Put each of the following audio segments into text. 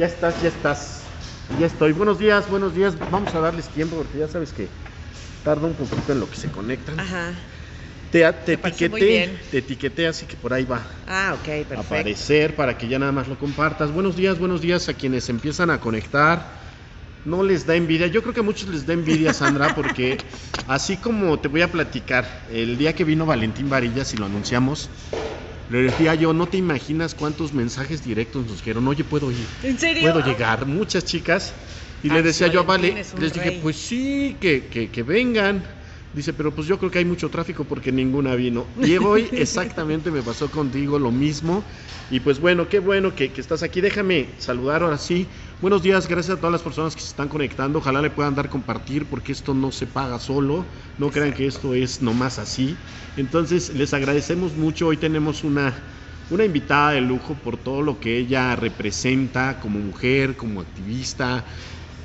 Ya estás, ya estás. Ya estoy. Buenos días, buenos días. Vamos a darles tiempo porque ya sabes que tarda un poquito en lo que se conectan. Ajá. Te, te etiqueté, te etiqueté, así que por ahí va Ah, ok, a perfecto. aparecer para que ya nada más lo compartas. Buenos días, buenos días a quienes empiezan a conectar. No les da envidia, yo creo que a muchos les da envidia, Sandra, porque así como te voy a platicar, el día que vino Valentín Varillas y lo anunciamos, le decía yo, no te imaginas cuántos mensajes directos nos dijeron, oye, puedo ir, ¿En serio? puedo llegar, muchas chicas. Y le Ay, decía yo Vale, les dije, pues sí, que, que, que vengan. Dice, pero pues yo creo que hay mucho tráfico porque ninguna vino. Y hoy exactamente me pasó contigo lo mismo. Y pues bueno, qué bueno que, que estás aquí. Déjame saludar ahora sí. Buenos días, gracias a todas las personas que se están conectando. Ojalá le puedan dar compartir porque esto no se paga solo. No crean que esto es nomás así. Entonces, les agradecemos mucho. Hoy tenemos una, una invitada de lujo por todo lo que ella representa como mujer, como activista,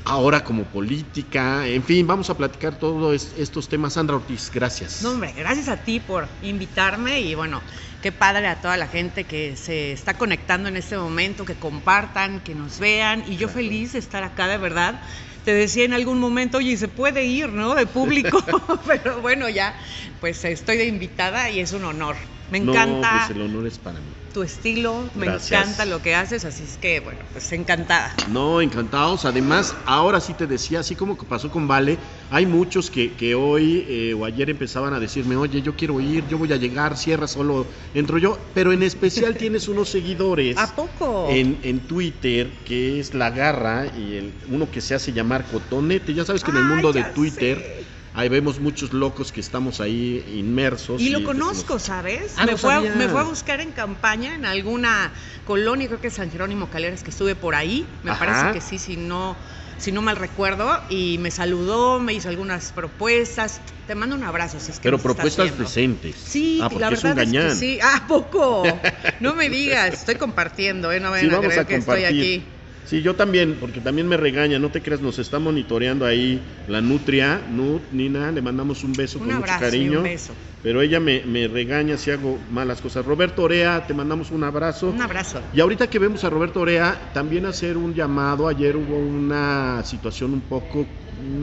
ahora como política. En fin, vamos a platicar todos estos temas. Sandra Ortiz, gracias. No, hombre, gracias a ti por invitarme y bueno, qué padre a toda la gente que se está conectando en este momento, que compartan, que nos vean y yo feliz de estar acá de verdad. Te decía en algún momento, oye, se puede ir, ¿no? De público, pero bueno, ya, pues estoy de invitada y es un honor. Me No, encanta pues el honor es para mí. Tu estilo, me Gracias. encanta lo que haces, así es que, bueno, pues encantada. No, encantados. Además, ahora sí te decía, así como que pasó con Vale, hay muchos que, que hoy eh, o ayer empezaban a decirme, oye, yo quiero ir, yo voy a llegar, cierra, solo entro yo. Pero en especial tienes unos seguidores ¿A poco? en, en Twitter, que es La Garra, y el, uno que se hace llamar Cotonete. Ya sabes que en el Ay, mundo de Twitter sé. Ahí vemos muchos locos que estamos ahí inmersos. Y lo conozco, nos- ¿sabes? Ah, me, no fue a, sabía. me fue a buscar en campaña en alguna colonia, creo que es San Jerónimo Caleres, que estuve por ahí. Me Ajá. parece que sí, si no, si no mal recuerdo. Y me saludó, me hizo algunas propuestas. Te mando un abrazo, si es que Pero propuestas decentes. Sí, ah, porque la es un verdad es, gañán. que sí. Ah, ¿a poco? No me digas, estoy compartiendo, ¿eh? No vayan Sí, a creer a que estoy aquí. Sí, yo también, porque también me regaña, no te creas, nos está monitoreando ahí la Nutria, Nut, Nina, le mandamos un beso Un con mucho y cariño. un beso. Pero ella me, me regaña si hago malas cosas. Roberto Orea, te mandamos un abrazo. Un abrazo. Y ahorita que vemos a Roberto Orea, también hacer un llamado. Ayer hubo una situación un poco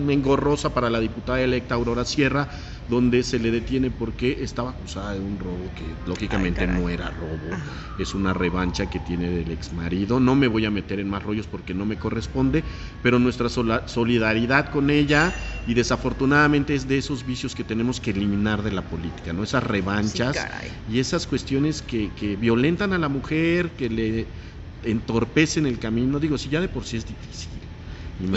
engorrosa para la diputada electa Aurora Sierra, donde se le detiene porque estaba acusada de un robo que lógicamente Ay, no era robo. Es una revancha que tiene del ex marido. No me voy a meter en más rollos porque no me corresponde, pero nuestra solidaridad con ella y desafortunadamente es de esos vicios que tenemos que eliminar de la política, ¿no? Esas revanchas Sí, y esas cuestiones que, que violentan a la mujer, que le entorpecen el camino. Digo, si ya de por sí es difícil.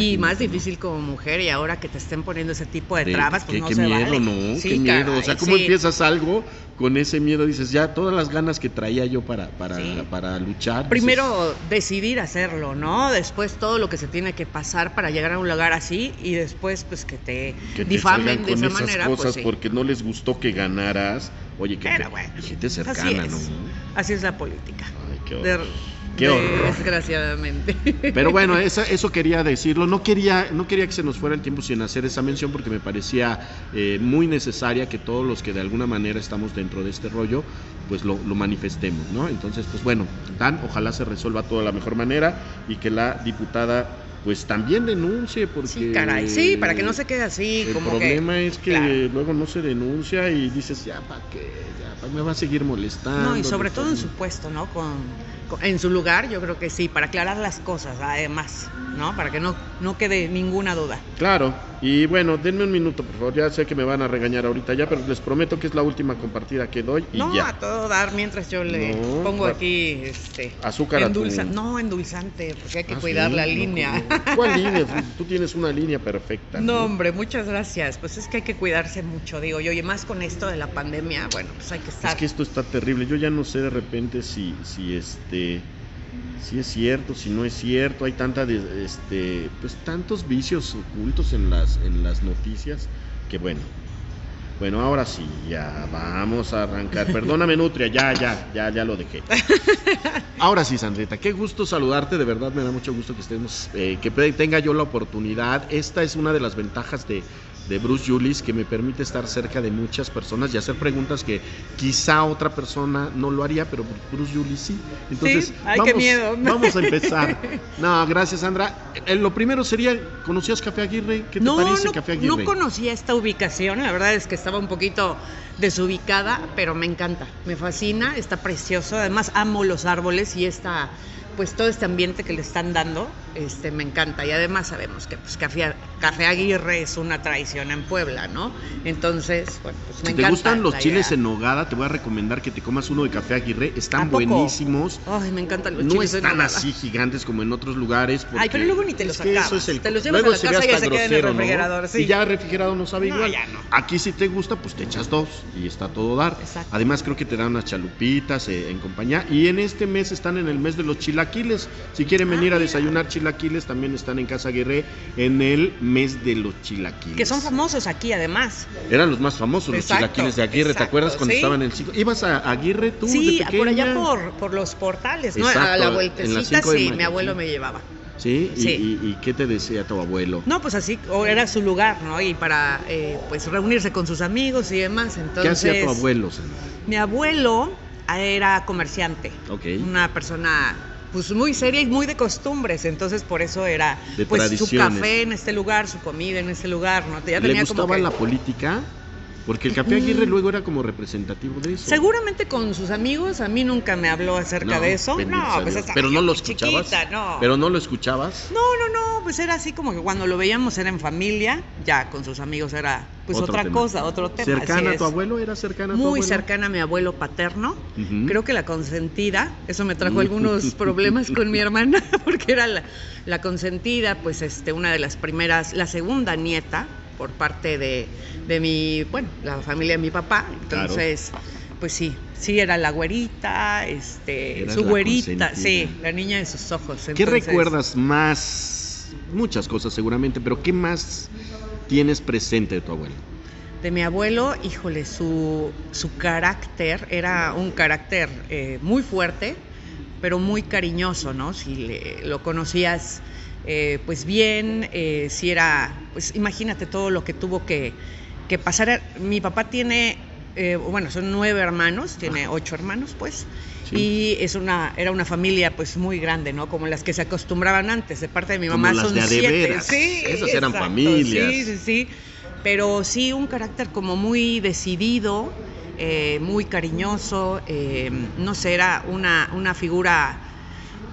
Y más ¿no? difícil como mujer y ahora que te estén poniendo ese tipo de trabas, pues qué, no qué se miedo, vale. ¿no? Sí, qué miedo. o sea, ¿cómo sí. empiezas algo con ese miedo? Dices, ya todas las ganas que traía yo para, para, Sí. para luchar. dices, Primero decidir hacerlo, ¿no? Después todo lo que se tiene que pasar para llegar a un lugar así y después pues que te que te difamen de esa esas manera, cosas pues sí. porque no les gustó que ganaras. Oye, que Pero te- bueno, gente así cercana, es. ¿no? Así es la política. Ay, qué De- horror. Qué horror. Desgraciadamente. Pero bueno, esa- eso quería decirlo. No quería, no quería que se nos fuera el tiempo sin hacer esa mención porque me parecía eh, muy necesaria que todos los que de alguna manera estamos dentro de este rollo, pues lo, lo manifestemos, ¿no? Entonces, pues bueno, Dan, ojalá se resuelva todo de la mejor manera y que la diputada pues también denuncie porque Sí, caray. Sí, para que no se quede así, el como problema que. es que Claro. luego no se denuncia y dices, ya, ¿para qué? Ya, ¿para qué me va a seguir molestando? No, y sobre todo en su puesto, ¿no? Con- en su lugar, yo creo que sí, para aclarar las cosas, además, ¿no? Para que no, no quede ninguna duda. Claro, y bueno, denme un minuto, por favor. Ya sé que me van a regañar ahorita ya, pero les prometo que es la última compartida que doy y no, ya. a todo dar mientras yo le No, pongo aquí este Azúcar a tu- endulza- no endulzante, porque hay que Ah, cuidar sí, la no, línea. ¿Cuál línea? Tú- Tú tienes una línea perfecta. No, hombre, muchas gracias. Pues es que hay que cuidarse mucho, digo yo, y más con esto de la pandemia, bueno, pues hay que estar. Es que esto está terrible. Yo ya no sé de repente si, si este, si es cierto, si no es cierto. Hay tanta, de- este, pues tantos vicios ocultos en las, en las noticias que bueno. Bueno, ahora sí, ya vamos a arrancar. Perdóname, Nutria, ya, ya, ya, ya lo dejé. Ahora sí, Sandrita, qué gusto saludarte, de verdad me da mucho gusto que estemos, eh, que tenga yo la oportunidad. Esta es una de las ventajas de, de Bruce Willis que me permite estar cerca de muchas personas y hacer preguntas que quizá otra persona no lo haría, pero Bruce Willis sí. Entonces, Sí, ay, vamos, qué miedo. vamos a empezar. No, gracias Sandra. Eh, lo primero sería, ¿conocías Café Aguirre? ¿Qué te no, parece no, Café Aguirre? no conocía esta ubicación, la verdad es que estaba un poquito desubicada, pero me encanta, me fascina, está precioso, además amo los árboles y esta, pues todo este ambiente que le están dando, este, me encanta y además sabemos que pues Café, Café Aguirre es una tradición en Puebla, ¿no? Entonces, bueno, pues me Si te encanta. gustan los chiles idea. en nogada, te voy a recomendar que te comas uno de Café Aguirre. ¿A Están buenísimos. Ay, me encantan los No chiles en están así gigantes como en otros lugares. Ay, pero luego ni te los acabas. eso es el- Te los llevas luego a la casa y ya se queda en el grosero, ¿no? refrigerador, sí. Y ya refrigerado no sabe No, igual. ya no. Aquí si te gusta, pues te echas dos y está todo dar. Exacto. Además creo que te dan unas chalupitas eh, en compañía. Y en este mes están en el mes de los chilaquiles. Si quieren Ah, venir a mira. desayunar chilaquiles, también están en Casa Aguirre en el mes de los chilaquiles. Que son famosos aquí además. Eran los más famosos, los chilaquiles de Aguirre. ¿Te acuerdas cuando sí. estaban en el cinco? ¿Ibas a Aguirre tú Sí, de por allá por, por los portales, ¿no? a la vueltecita, 5 sí, mayo, mi abuelo sí. me llevaba. ¿Sí? ¿Y, Sí. y- y qué te decía tu abuelo? No, pues así, o era su lugar, ¿no? Y para, eh, pues, reunirse con sus amigos y demás. Entonces, ¿Qué hacía tu abuelo, Sandra? Mi abuelo era comerciante. Ok. Una persona, pues, muy seria y muy de costumbres. Entonces, por eso era, De pues, su café en este lugar, su comida en este lugar, ¿no? Ya ¿Le tenía como gustaba que- la política? Porque el Café Aguirre Mm. luego era como representativo de eso. Seguramente con sus amigos, a mí nunca me habló acerca No, de eso. No, pues estaba Pero no lo escuchabas. chiquita, no. Pero no lo escuchabas. No, no, no, pues era así como que cuando lo veíamos era en familia, ya con sus amigos era pues Otro otra tema. cosa, otro tema. ¿Cercana a tu abuelo? ¿Era cercana a tu Muy abuelo? cercana a mi abuelo paterno. Creo que la consentida, eso me trajo Mm. algunos problemas con mi hermana, porque era la, la consentida, pues este, una de las primeras, la segunda nieta por parte de, de mi, bueno, la familia de mi papá. Claro. Entonces, pues sí, sí era la güerita, este, Eras su güerita, sí, la niña de sus ojos. ¿Qué recuerdas más? Muchas cosas seguramente, pero ¿qué más tienes presente de tu abuelo? De mi abuelo, híjole, su, su carácter era un carácter eh, muy fuerte, pero muy cariñoso, ¿no? Si le- lo conocías, eh, pues bien, eh, si era, pues imagínate todo lo que tuvo que, que pasar. Mi papá tiene, eh, bueno, son nueve hermanos, tiene ocho hermanos, pues. Sí. Y es una, era una familia pues muy grande, ¿no? Como las que se acostumbraban antes. De parte de mi mamá son de siete. Sí, Esas eran exacto, familias. Sí, sí, sí. Pero sí un carácter como muy decidido, muy cariñoso. no sé, era una, una figura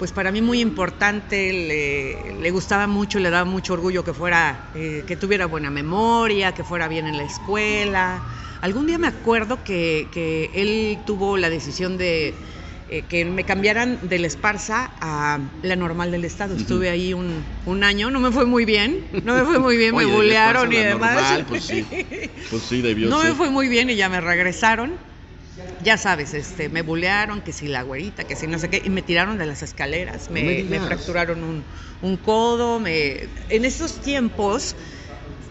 pues para mí muy importante, le, le gustaba mucho, le daba mucho orgullo que fuera, eh, que tuviera buena memoria, que fuera bien en la escuela. Algún día me acuerdo que, que él tuvo la decisión de eh, que me cambiaran de la Esparza a la normal del Estado. Estuve ahí un, un año, no me fue muy bien, no me fue muy bien, Oye, me bulearon y demás. normal, pues sí. Pues sí, debió No ser. me fue muy bien y ya me regresaron. Ya sabes, este, me bulearon, que si la güerita, que si no sé qué, y me tiraron de las escaleras, me, me fracturaron un, un codo, me... En esos tiempos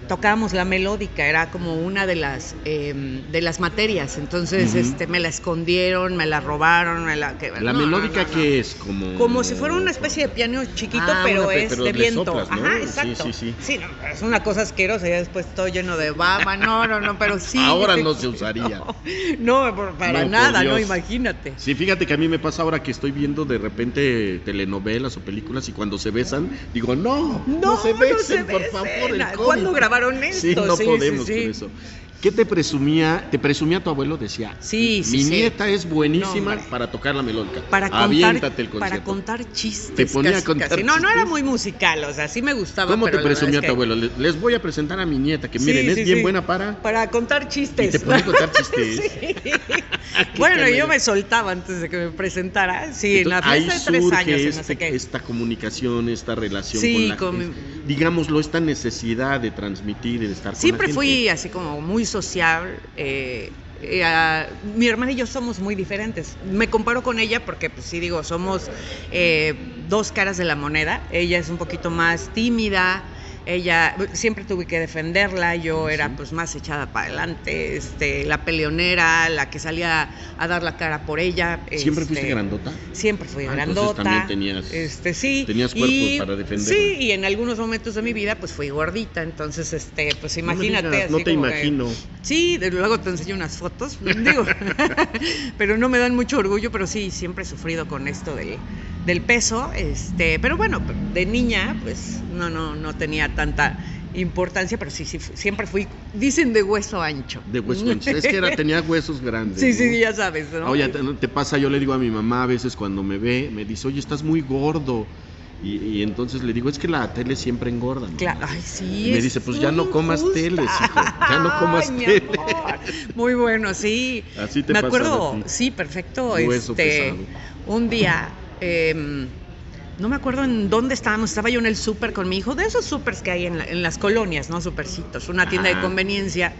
tocábamos la melódica, era como una de las eh, de las materias, entonces este, me la escondieron, me la robaron, me la... que- La no, melódica no, no. que es como Como si fuera una especie de piano chiquito, Ah, pero es pero de viento. soplas. Ajá, Sí, exacto. sí, sí. no, es una cosa asquerosa, ya después todo lleno de baba. No, no, no, pero sí. Ahora no se usaría. No, por- para por nada, no, imagínate. Sí, fíjate que a mí me pasa ahora que estoy viendo de repente telenovelas o películas y cuando se besan, digo, no, no, se besen, por besen. favor. el COVID". ¿Cuándo grabaron esto? Sí, no Sí, podemos sí, con eso. ¿Qué te presumía? ¿Te presumía tu abuelo? Decía, Sí, sí, mi sí. nieta es buenísima No, para tocar la melódica. Para contar, Aviéntate el para contar chistes. Te ponía a contar casi. No, no era muy musical, o sea, sí me gustaba. ¿Cómo te pero presumía es tu que- abuelo? Le- Les voy a presentar a mi nieta, que Sí, miren, es bien buena para... Para contar chistes. Y te ponía a contar chistes. Bueno, yo me soltaba antes de que me presentara. Sí, en la Entonces, fiesta ahí de tres años, y no este- sé qué. esta comunicación, esta relación con la con mi- Digámoslo, esta necesidad de transmitir y de estar Siempre con la fui gente. así como muy social. eh, eh, mi hermana y yo somos muy diferentes. Me comparo con ella porque, pues sí digo, somos eh, dos caras de la moneda. Ella es un poquito más tímida, ella siempre tuve que defenderla, yo era pues más echada para adelante, este, la peleonera, la que salía a dar la cara por ella. ¿Siempre este, fuiste grandota? Siempre fui Ah, grandota. también tenías- este, sí. tenías cuerpo y- para defenderla. Sí, y en algunos momentos de mi vida pues fui gordita, entonces este, pues No imagínate. digas, así no te que- imagino. Sí, de- luego te enseño unas fotos, digo, pero no me dan mucho orgullo, pero sí, siempre he sufrido con esto del, del peso, este, pero bueno, de niña, pues no, no, no tenía tanta importancia, pero sí, sí, siempre fui, dicen de hueso ancho. De hueso ancho. Es que era, tenía huesos grandes. Sí, sí, ¿no? ya sabes, ¿no? Oye, te, te pasa, yo le digo a mi mamá a veces cuando me ve, me dice, oye, estás muy gordo. Y, y entonces le digo, es que la tele siempre engorda. mamá". Claro, ay, sí. Y me dice, pues ya no comas teles, hijo, ya no comas Ay, mi tele. amor. Muy bueno, sí. Así te Me pasa acuerdo, sí, perfecto. Hueso este, pesado. un día, em, no me acuerdo en dónde estábamos, estaba yo en el súper con mi hijo, de esos súpers que hay en, la- en las colonias, ¿no? Supercitos, una tienda de conveniencia.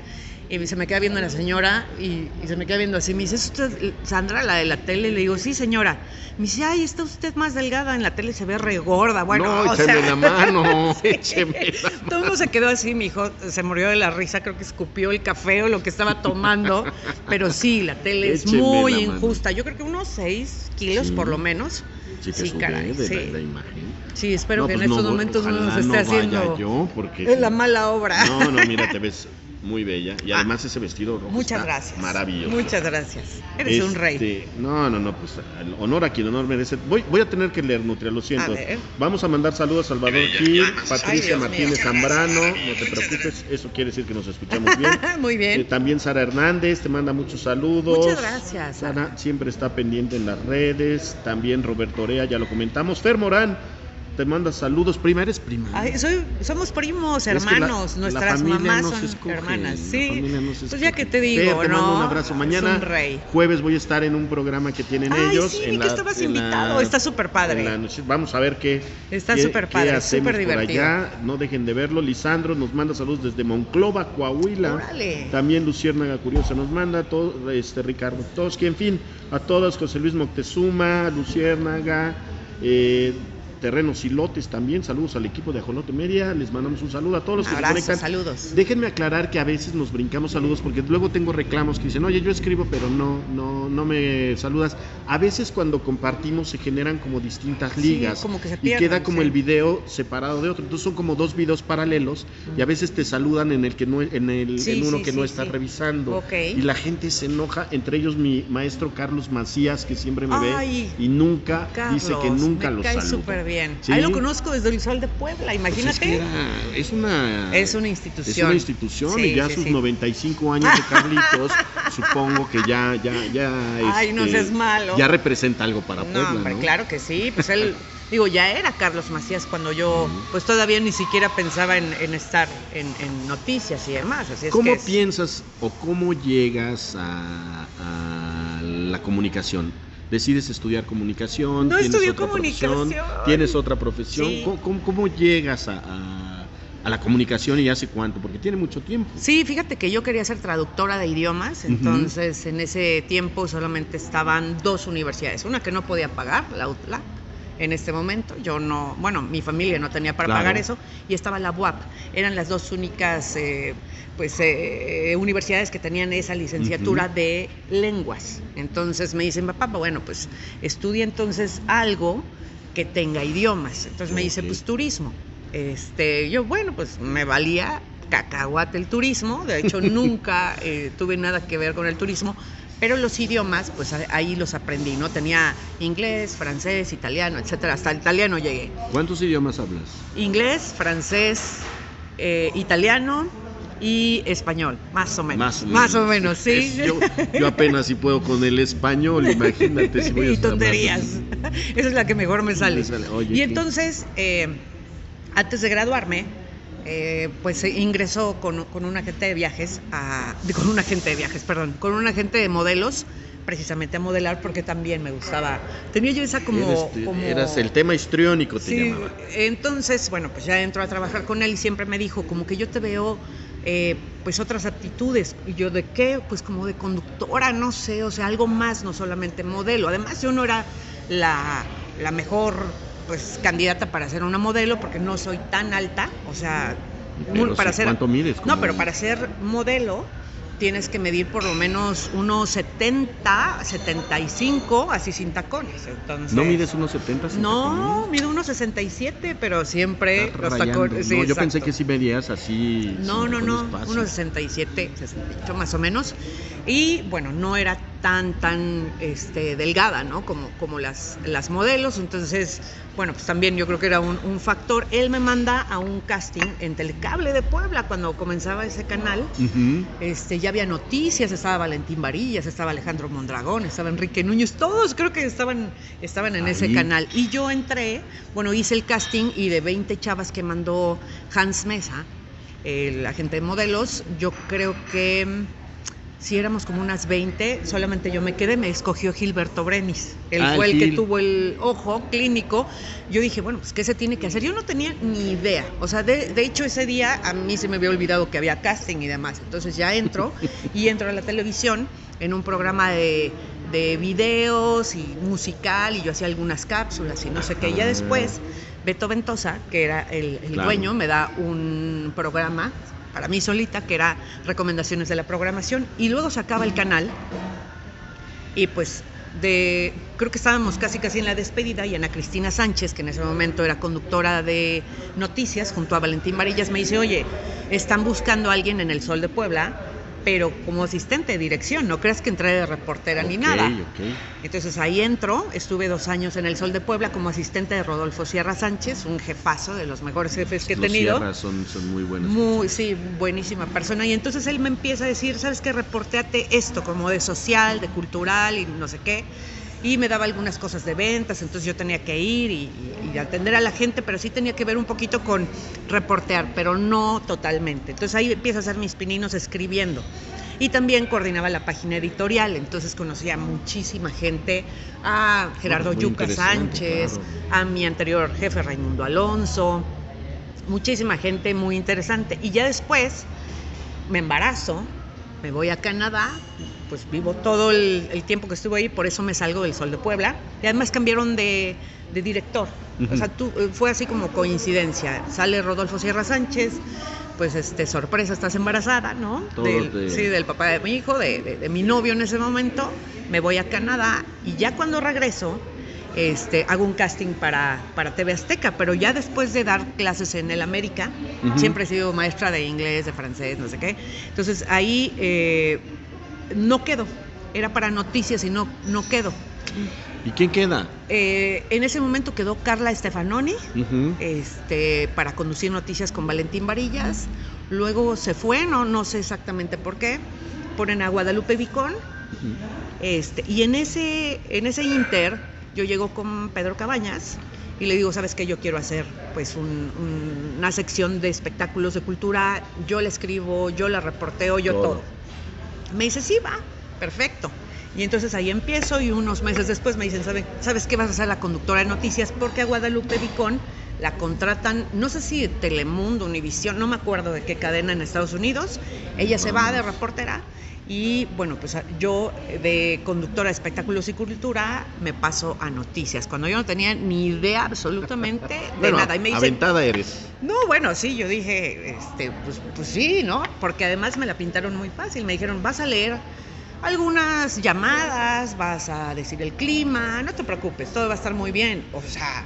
Y se me queda viendo la señora y, y se me queda viendo así. Me dice, ¿es usted Sandra, la de la tele? Le digo, sí, señora. Me dice, ay, está usted más delgada. En la tele se ve re gorda. Bueno, no, o écheme sea, la mano, sí. écheme la mano. Todo el mundo se quedó así, mi hijo se murió de la risa, creo que escupió el café o lo que estaba tomando, pero sí, la tele es muy la mano. injusta. Yo creo que unos 6 kilos Sí. por lo menos. Sí, te Sí, sube caray, de sí. la, la imagen. Sí, espero No, que pues en no, estos momentos no nos esté haciendo yo, porque es la mala obra. No, no, mira, te ves muy bella. Y Ah. además ese vestido rojo Muchas está gracias. Maravilloso. Muchas gracias. Eres un rey. Este, No, no, no, pues al honor a quien honor merece. Voy, voy a tener que leer, Nutria, lo siento. A ver. Vamos a mandar saludos a Salvador Gil, Patricia Martínez mío. Zambrano, no te preocupes, eso quiere decir que nos escuchamos bien. Muy bien. Eh, también Sara Hernández te manda muchos saludos. Muchas gracias, Sara. Sara siempre está pendiente en las redes. También Roberto Orea, ya lo comentamos. Fer Morán te manda saludos. Prima, eres prima. Ay, soy- somos primos, Es que la- hermanos, la nuestras mamás son escoge, hermanas. Sí. pues ya que te digo, Fer, te ¿no? mando un abrazo. Mañana, rey. jueves, voy a estar en un programa que tienen Ay, ellos. sí, en que la- estabas en la- invitado, está súper padre. Vamos a ver qué. Está súper padre, súper por divertido. allá. No dejen de verlo. Lisandro nos manda saludos desde Monclova, Coahuila. Órale. También Luciérnaga Curiosa nos manda, todo, este, Ricardo Toski, en fin, a todos, José Luis Moctezuma, Luciérnaga, eh, Terrenos y Lotes también, saludos al equipo de Ajolote Media, les mandamos un saludo a todos los que Abrazo, se conectan. saludos. Déjenme aclarar que a veces nos brincamos saludos porque luego tengo reclamos que dicen, oye, yo escribo pero no, no, no me saludas. A veces cuando compartimos se generan como distintas Sí, ligas como que se y queda como sí. el video separado de otro. Entonces son como dos videos paralelos y a veces te saludan en el que no, en el, Sí, en uno que no está revisando. Ok. Y la gente se enoja, entre ellos mi maestro Carlos Macías, que siempre me Ay, ve y nunca dice que nunca me lo cae saluda. Súper bien. Sí. Ahí lo conozco desde el Sol de Puebla, Pues imagínate. es, que era- es una Es una es institución. una institución Sí, y ya sí, sus sí. 95 años de Carlitos, supongo que ya, ya, ya. Ay, no este, seas malo. Ya representa algo para Puebla, No, ¿no? claro que sí. Pues él, digo, ya era Carlos Macías cuando yo, pues todavía ni siquiera pensaba en, en estar en, en noticias y demás. Así es ¿Cómo que es- piensas o cómo llegas a, a la comunicación? ¿Decides estudiar comunicación? No ¿Tienes otra comunicación. profesión? ¿Tienes otra profesión? Sí. ¿Cómo, cómo- cómo llegas a, a- a la comunicación y hace cuánto? Porque tiene mucho tiempo. Sí, fíjate que yo quería ser traductora de idiomas, entonces en ese tiempo solamente estaban dos universidades, una que no podía pagar, la UTLA, en este momento, yo no, bueno, mi familia no tenía para Claro. pagar eso, y estaba la UAP, eran las dos únicas eh, pues eh, universidades que tenían esa licenciatura de lenguas. Entonces me dicen, papá, bueno, pues estudia entonces algo que tenga idiomas. Entonces me dice, pues turismo. Este, yo, bueno, pues me valía cacahuate el turismo, de hecho nunca eh, tuve nada que ver con el turismo, pero los idiomas, pues ahí los aprendí, ¿no? Tenía inglés, francés, italiano, etcétera, hasta el italiano llegué. ¿Cuántos idiomas hablas? Inglés, francés, eh, italiano y español, más o menos. Más o menos. Más o menos, sí. Es- yo, yo apenas si puedo con el español, imagínate si voy a y tonterías. Esa es la que mejor me sale. Me sale, oye, y entonces, eh, antes de graduarme, eh, pues eh, ingresó con, con un agente de viajes, a, con un agente de viajes, perdón, con un agente de modelos, precisamente a modelar porque también me gustaba. Tenía yo esa como... Eres, como- eras el tema histriónico, te Sí, llamaba. entonces, bueno, pues ya entró a trabajar con él y siempre me dijo, como que yo te veo, eh, pues otras aptitudes. Y yo, ¿de qué? Pues como de conductora, no sé, o sea, algo más, no solamente modelo. Además, yo no era la, la mejor pues candidata para ser una modelo porque no soy tan alta, o sea, Pero para sí, ser ¿cuánto mides? No, pero para ser modelo tienes que medir por lo menos unos 70, 75, así sin tacones. Entonces, ¿No mides unos 70? No, mido unos 67, pero siempre Está los rayando. tacones. sí, no, yo pensé que sí medías así. No, sin no, no, espacio. unos 67, 68 más o menos. Y bueno, no era tan, tan este, delgada, ¿no? Como, como las, las modelos. Entonces, bueno, pues también yo creo que era un, un factor. Él me manda a un casting en Telecable de Puebla cuando comenzaba ese canal. Este, ya había noticias, estaba Valentín Varillas, estaba Alejandro Mondragón, estaba Enrique Núñez, todos creo que estaban, estaban en ese canal. Y yo entré, bueno, hice el casting y de 20 chavas que mandó Hans Mesa, el agente de modelos, yo creo que si éramos como unas 20, solamente yo me quedé, me escogió Gilberto Brenis. Él Ah, fue el que tuvo el ojo clínico. Yo dije, bueno, pues ¿qué se tiene que hacer? Yo no tenía ni idea. O sea, de, de hecho ese día a mí se me había olvidado que había casting y demás. Entonces ya entro y entro a la televisión en un programa de, de videos y musical y yo hacía algunas cápsulas y no sé qué. Y ya después Beto Ventosa, que era el, el Claro. dueño, me da un programa para mí solita, que era recomendaciones de la programación, y luego se acaba el canal, y pues de, creo que estábamos casi casi en la despedida, y Ana Cristina Sánchez, que en ese momento era conductora de noticias, junto a Valentín Varillas, me dice, oye, están buscando a alguien en el Sol de Puebla, pero como asistente de dirección, no creas que entré de reportera ni nada. Entonces ahí entro, estuve dos años en el Sol de Puebla como asistente de Rodolfo Sierra Sánchez, un jefazo de los mejores jefes que he tenido. son, son muy buenos. Muy, sí, buenísima persona. Y entonces él me empieza a decir, ¿sabes qué? Reporteate esto, como de social, de cultural y no sé qué. Y me daba algunas cosas de ventas, entonces yo tenía que ir y, y- y atender a la gente, pero sí tenía que ver un poquito con reportear, pero no totalmente. Entonces ahí empiezo a hacer mis pininos escribiendo. Y también coordinaba la página editorial, entonces conocía a muchísima gente, a Gerardo muy Yuca Sánchez, claro. a mi anterior jefe Raimundo Alonso, muchísima gente muy interesante. Y ya después me embarazo, me voy a Canadá, pues vivo todo el, el tiempo que estuve ahí, por eso me salgo del Sol de Puebla. Y además cambiaron de, de director. O sea, tú, eh, fue así como coincidencia. Sale Rodolfo Sierra Sánchez, pues este, sorpresa, estás embarazada, ¿no? Del- Sí, del papá de mi hijo, de, de- de mi novio en ese momento. Me voy a Canadá y ya cuando regreso, este, hago un casting para, para TV Azteca, pero ya después de dar clases en el América, siempre he sido maestra de inglés, de francés, no sé qué. Entonces ahí eh, no quedo. Era para noticias y no, no quedo. ¿Y quién queda? Eh, en ese momento quedó Carla Stefanoni este, para conducir noticias con Valentín Varillas. Luego se fue, no, no sé exactamente por qué. Ponen a Guadalupe Vicón. Este, y en ese, en ese inter, yo llego con Pedro Cabañas y le digo, ¿sabes qué? Yo quiero hacer pues un- un- una sección de espectáculos de cultura. Yo la escribo, yo la reporteo, yo Todo. todo. Me dice, sí, va, perfecto. Y entonces ahí empiezo y unos meses después me dicen, ¿sabe- ¿sabes qué vas a ser la conductora de noticias? Porque a Guadalupe Vicón la contratan, no sé si Telemundo, Univisión, no me acuerdo de qué cadena en Estados Unidos. Ella se va de reportera y bueno, pues yo de conductora de espectáculos y cultura me paso a noticias, cuando yo no tenía ni idea absolutamente de Bueno, nada. Y me dicen, aventada eres. no, bueno, sí, yo dije, este, pues, pues sí, ¿no? Porque además me la pintaron muy fácil. Me dijeron, vas a leer algunas llamadas, vas a decir el clima, no te preocupes, todo va a estar muy bien. O sea,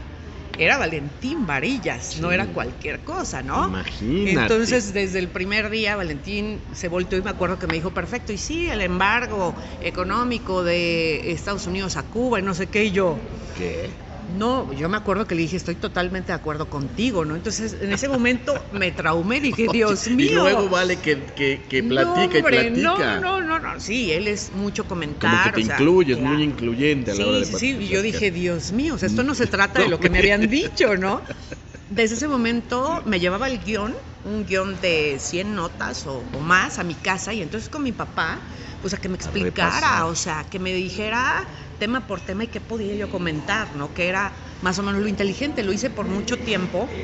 era Valentín Varillas, no era cualquier cosa, ¿no? Imagínate. Entonces, desde el primer día, Valentín se volteó y me acuerdo que me dijo, perfecto, y sí, el embargo económico de Estados Unidos a Cuba y no sé qué, y yo, ¿Qué? No, yo me acuerdo que le dije, estoy totalmente de acuerdo contigo, ¿no? Entonces, en ese momento me traumé, dije, Dios mío. Y luego vale que, que, que platica no, hombre, y platica. No, no, no, no, sí, él es mucho Como comentar. que te o sea, incluyes, claro. muy incluyente a la Sí, hora de sí, sí, y yo dije, Dios mío, o sea, esto no se trata de lo que me habían dicho, ¿no? Desde ese momento me llevaba el guion, un guion de 100 notas o, o más a mi casa y entonces con mi papá, pues a que me explicara, o sea, que me dijera tema por tema y qué podía yo comentar, ¿no? Que era más o menos lo inteligente, lo hice por mucho tiempo,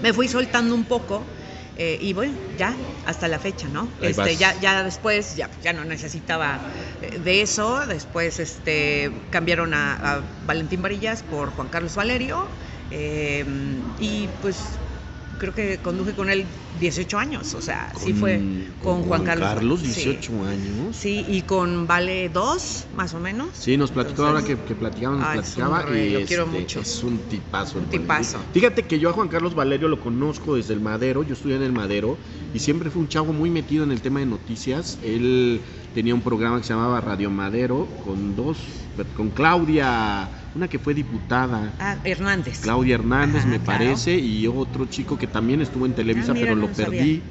me fui soltando un poco Eh, y bueno, ya, hasta la fecha, ¿no? Este, ya, ya después, ya, ya no necesitaba eh, de eso. Después este, cambiaron a, a Valentín Varillas por Juan Carlos Valerio. eh, y pues creo que conduje con él 18 años. O sea, sí fue con Juan, Carlos. sí. 18 años. Sí, y con Vale 2, más o menos. Sí, nos platicó ahora que, que platicamos, nos es un platicaba rey, y lo quiero este, mucho. es un tipazo. el Un tipazo. Fíjate que yo a Juan Carlos Valerio lo conozco desde el Madero, yo estudié en el Madero y siempre fue un chavo muy metido en el tema de noticias. Él tenía un programa que se llamaba Radio Madero con dos, con Claudia, una que fue diputada. Ah, Hernández. Claudia Hernández, Ajá, me claro. parece, y otro chico que también estuvo en Televisa, Ah, mira, pero lo no perdí.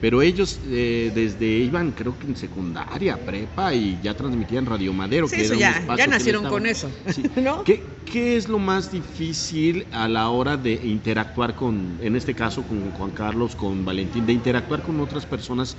Pero ellos eh, desde iban, creo que en secundaria, prepa, y ya transmitían Radio Madero. Sí, que eso era ya, ya nacieron con eso, Sí. ¿no? ¿Qué, qué es lo más difícil a la hora de interactuar con, en este caso con Juan Carlos, con Valentín, de interactuar con otras personas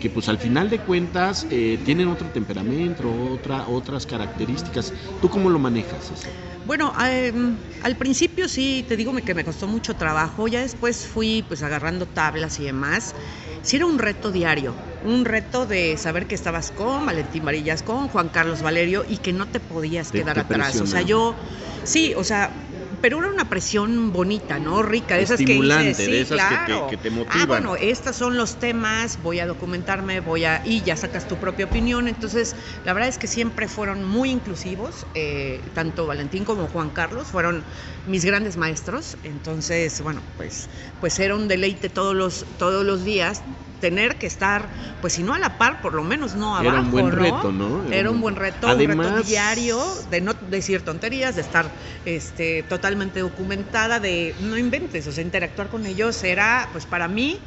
que pues al final de cuentas eh, tienen otro temperamento, otra, otras características? ¿Tú cómo lo manejas eso? Bueno, em, al principio sí, te digo que me costó mucho trabajo, ya después fui pues agarrando tablas y demás. Sí era un reto diario, un reto de saber que estabas con Valentín Varillas, con Juan Carlos Valerio y que no te podías Te- quedar te atrás. O sea, yo, sí, o sea, pero era una presión bonita, ¿no? Rica, de esas Estimulante, que dices, sí, de esas que te- claro. que te Ah, motivan. bueno, estos son los temas, voy a documentarme, voy a y ya sacas tu propia opinión. Entonces, la verdad es que siempre fueron muy inclusivos, eh, tanto Valentín como Juan Carlos fueron mis grandes maestros. Entonces, bueno, pues, pues era un deleite todos los, todos los días tener que estar, pues si no a la par, por lo menos no abajo. Era un buen ¿no? reto, ¿no? Era un buen reto, un reto Además- diario de no decir tonterías, de estar este, totalmente documentada, de no inventes, o sea, interactuar con ellos era, pues para mí,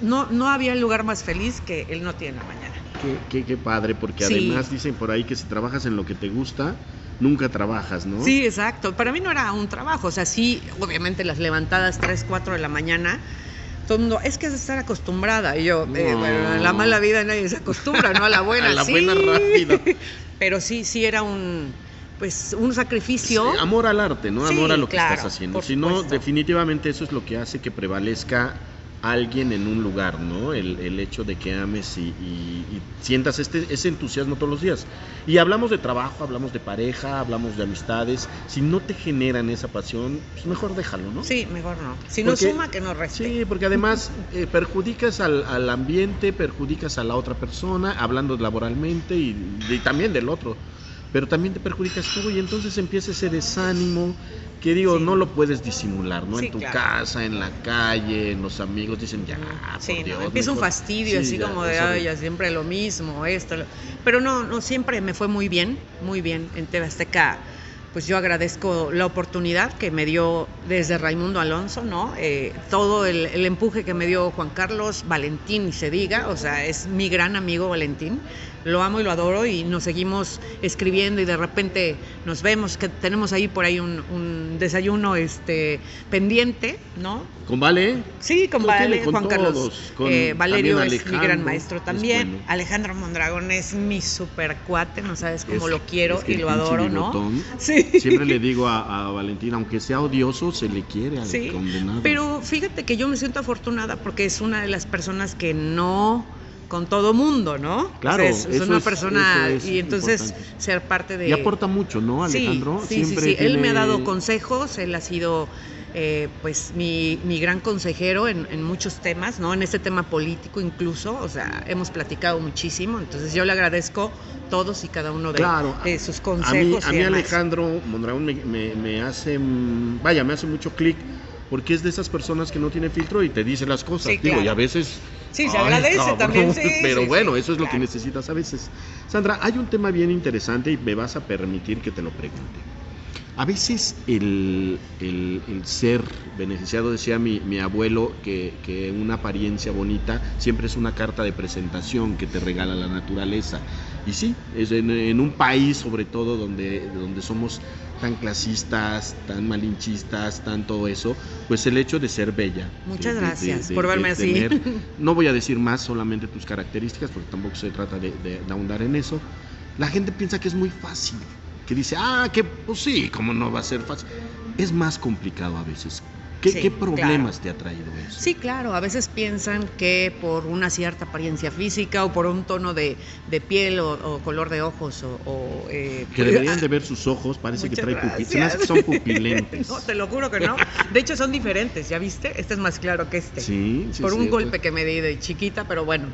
no, no había lugar más feliz que él no tiene en la mañana. Qué, qué- qué padre, porque Sí. además dicen por ahí que si trabajas en lo que te gusta, nunca trabajas, ¿no? Sí, exacto. Para mí no era un trabajo, o sea, sí, obviamente las levantadas 3, 4 de la mañana. Todo el mundo, es que es estar acostumbrada. Y yo, eh, No. bueno, en la mala vida nadie se acostumbra, ¿no? A la buena, A la sí. buena rápido. Pero sí, sí era un, pues, un sacrificio. Sí, amor al arte, ¿no? Sí, amor a lo que estás haciendo. Si no, definitivamente eso es lo que hace que prevalezca alguien en un lugar, ¿no? El, el hecho de que ames y, y- y sientas este, ese entusiasmo todos los días. Y hablamos de trabajo, hablamos de pareja, hablamos de amistades. Si no te generan esa pasión, pues mejor déjalo, ¿no? Sí, mejor no. Si no suma, que no reste. Sí, porque además eh, perjudicas al, al ambiente, perjudicas a la otra persona, hablando laboralmente y, y también del otro. Pero también te perjudicas tú y entonces empieza ese desánimo que digo, Sí. no lo puedes disimular, ¿no? Sí, en tu claro. casa, en la calle, en los amigos dicen ya, Sí, por no, empieza un mejor". fastidio, Sí, así ya, como de, ay, ya siempre lo mismo, esto. lo-". Pero no, no, siempre me fue muy bien, muy bien. En TV Azteca, pues yo agradezco la oportunidad que me dio desde Raimundo Alonso, ¿no? Eh, todo el, el empuje que me dio Juan Carlos, Valentín, y se diga, o sea, es mi gran amigo Valentín. Lo amo y lo adoro y nos seguimos escribiendo y de repente nos vemos, que tenemos ahí por ahí un, un desayuno este, pendiente, ¿no? ¿Con Vale? Sí, con Vale, con Juan Carlos. todos, con Eh, Valerio es mi gran maestro es también. bueno. Alejandro Mondragón es mi super cuate, no sabes cómo Es- lo quiero es que y lo adoro, ¿no? Sí. Siempre le digo a, a Valentín, aunque sea odioso, se le quiere al Sí, condenado. pero fíjate que yo me siento afortunada porque es una de las personas que no con todo mundo, ¿no? Claro, O sea, es, una es- persona es y entonces importante. ser parte de Y aporta mucho, ¿no, Alejandro? Sí, sí, sí, Siempre sí. Él me ha dado consejos, él ha sido eh, pues mi, mi gran consejero en, en muchos temas, ¿no? En este tema político incluso, o sea, hemos platicado muchísimo, entonces yo le agradezco todos y cada uno de, Claro, de sus A mí, consejos. a mí. Alejandro Mondragón me, me- me hace, vaya, me hace mucho clic porque es de esas personas que no tiene filtro y te dice las cosas. Sí, Digo, claro. y a veces... Sí, se agradece también, sí, Pero sí, bueno, eso es lo que necesitas a veces. Sandra, hay un tema bien interesante y me vas a permitir que te lo pregunte. A veces el, el- el ser beneficiado, decía mi, mi abuelo, que, que una apariencia bonita siempre es una carta de presentación que te regala la naturaleza. Y sí, es en, en un país sobre todo donde, donde somos tan clasistas, tan malinchistas, tan todo eso, pues el hecho de ser bella. Muchas de- gracias de- por de verme así. tener- no voy a decir más solamente tus características, porque tampoco se trata de, de- de ahondar en eso. La gente piensa que es muy fácil, que dice, ah, que pues sí, ¿cómo no va a ser fácil? Es más complicado a veces. ¿Qué, Sí, qué problemas claro. te ha traído eso? Sí, claro, a veces piensan que por una cierta apariencia física o por un tono de, de piel o, o color de ojos o... o, eh, Que deberían de ver sus ojos, parece que trae son pupilentes. No, te lo juro que no. De hecho, son diferentes, ¿ya viste? Este es más claro que este. Sí, sí, Por sí, un pues. golpe que me di de chiquita, pero bueno.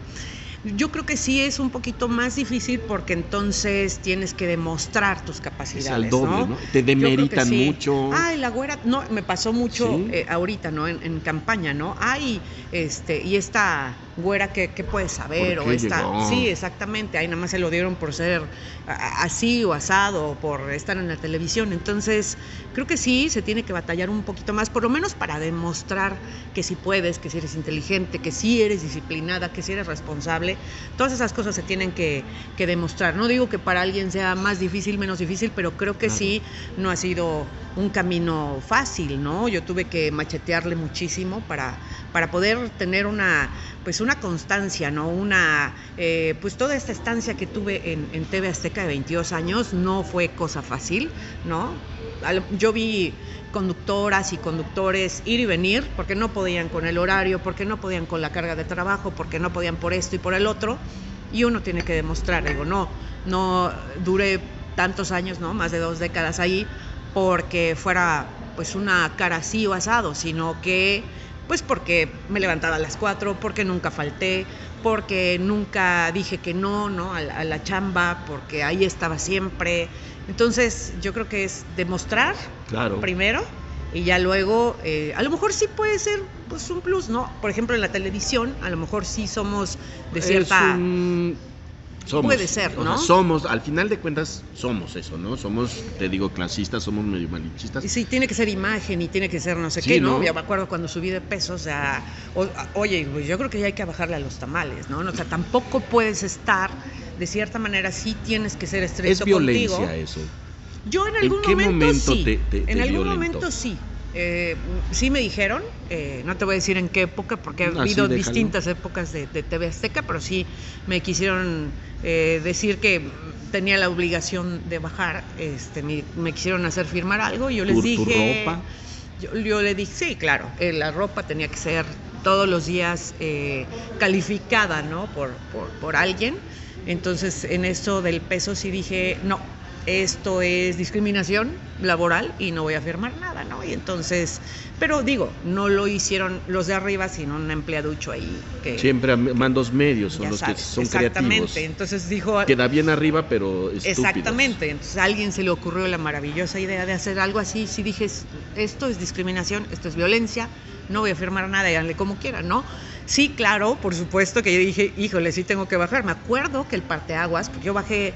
Yo creo que sí es un poquito más difícil porque entonces tienes que demostrar tus capacidades. Es al doble, ¿no? ¿no? Te demeritan sí. mucho. Ay, la güera, no, me pasó mucho Sí. eh, ahorita, ¿no? En, en campaña, ¿no? Ay, este, y esta güera, ¿qué, qué puede saber? ¿Por O qué esta. llegó? Sí, exactamente. Ahí nada más se lo dieron por ser así o asado, o por estar en la televisión. Entonces, creo que sí, se tiene que batallar un poquito más, por lo menos para demostrar que sí puedes, que sí eres inteligente, que sí eres disciplinada, que sí eres responsable. Todas esas cosas se tienen que, que demostrar. No digo que para alguien sea más difícil, menos difícil, pero creo que Claro. sí no ha sido un camino fácil, ¿no? Yo tuve que machetearle muchísimo para, para poder tener una, pues una constancia, ¿no? Una, eh, pues toda esta estancia que tuve en, en TV Azteca de 22 años no fue cosa fácil, ¿no? Yo vi conductoras y conductores ir y venir porque no podían con el horario, porque no podían con la carga de trabajo, porque no podían por esto y por el otro, y uno tiene que demostrar, digo, no, no duré tantos años, ¿no? Más de dos décadas ahí, porque fuera pues una cara así o asado, sino que pues porque me levantaba a las 4, porque nunca falté, porque nunca dije que no, ¿no? A la chamba, porque ahí estaba siempre. Entonces, yo creo que es demostrar Claro. primero y ya luego, eh, a lo mejor sí puede ser pues un plus, ¿no? Por ejemplo, en la televisión, a lo mejor sí somos de cierta... un- somos, Puede ser, o sea, ¿no? somos, al final de cuentas, somos eso, ¿no? Somos, te digo, clasistas, somos medio malinchistas. Y Sí, tiene que ser imagen y tiene que ser no sé Sí, qué, ¿no? ¿no? Ya me acuerdo cuando subí de peso, o sea, o- oye, pues yo creo que ya hay que bajarle a los tamales, ¿no? O sea, tampoco puedes estar, de cierta manera, sí tienes que ser estricto Es violencia contigo. eso. Yo en ¿En algún qué momento, momento sí. te- te- te en algún violentó? momento sí. Eh, sí me dijeron, eh, no te voy a decir en qué época, porque ha Así habido distintas épocas de, de TV Azteca, pero sí me quisieron eh, decir que tenía la obligación de bajar, este, me, me quisieron hacer firmar algo y yo les ¿Tu- tu dije... ropa? Yo, yo le dije, sí, claro, eh, la ropa tenía que ser todos los días eh, calificada, ¿no? Por, por, por alguien. Entonces, en eso del peso sí dije, no, esto es discriminación laboral y no voy a firmar nada, ¿no? Y entonces, pero digo, no lo hicieron los de arriba, sino un empleaducho ahí que... Siempre mandos medios son los sabes, que son exactamente. creativos. Entonces dijo, Queda bien arriba, pero estúpidos. Exactamente, entonces a alguien se le ocurrió la maravillosa idea de hacer algo así, si dije, esto es discriminación, esto es violencia, no voy a firmar nada, háganle como quieran, ¿no? Sí, claro, por supuesto que yo dije, híjole, sí tengo que bajar. Me acuerdo que el parteaguas, porque yo bajé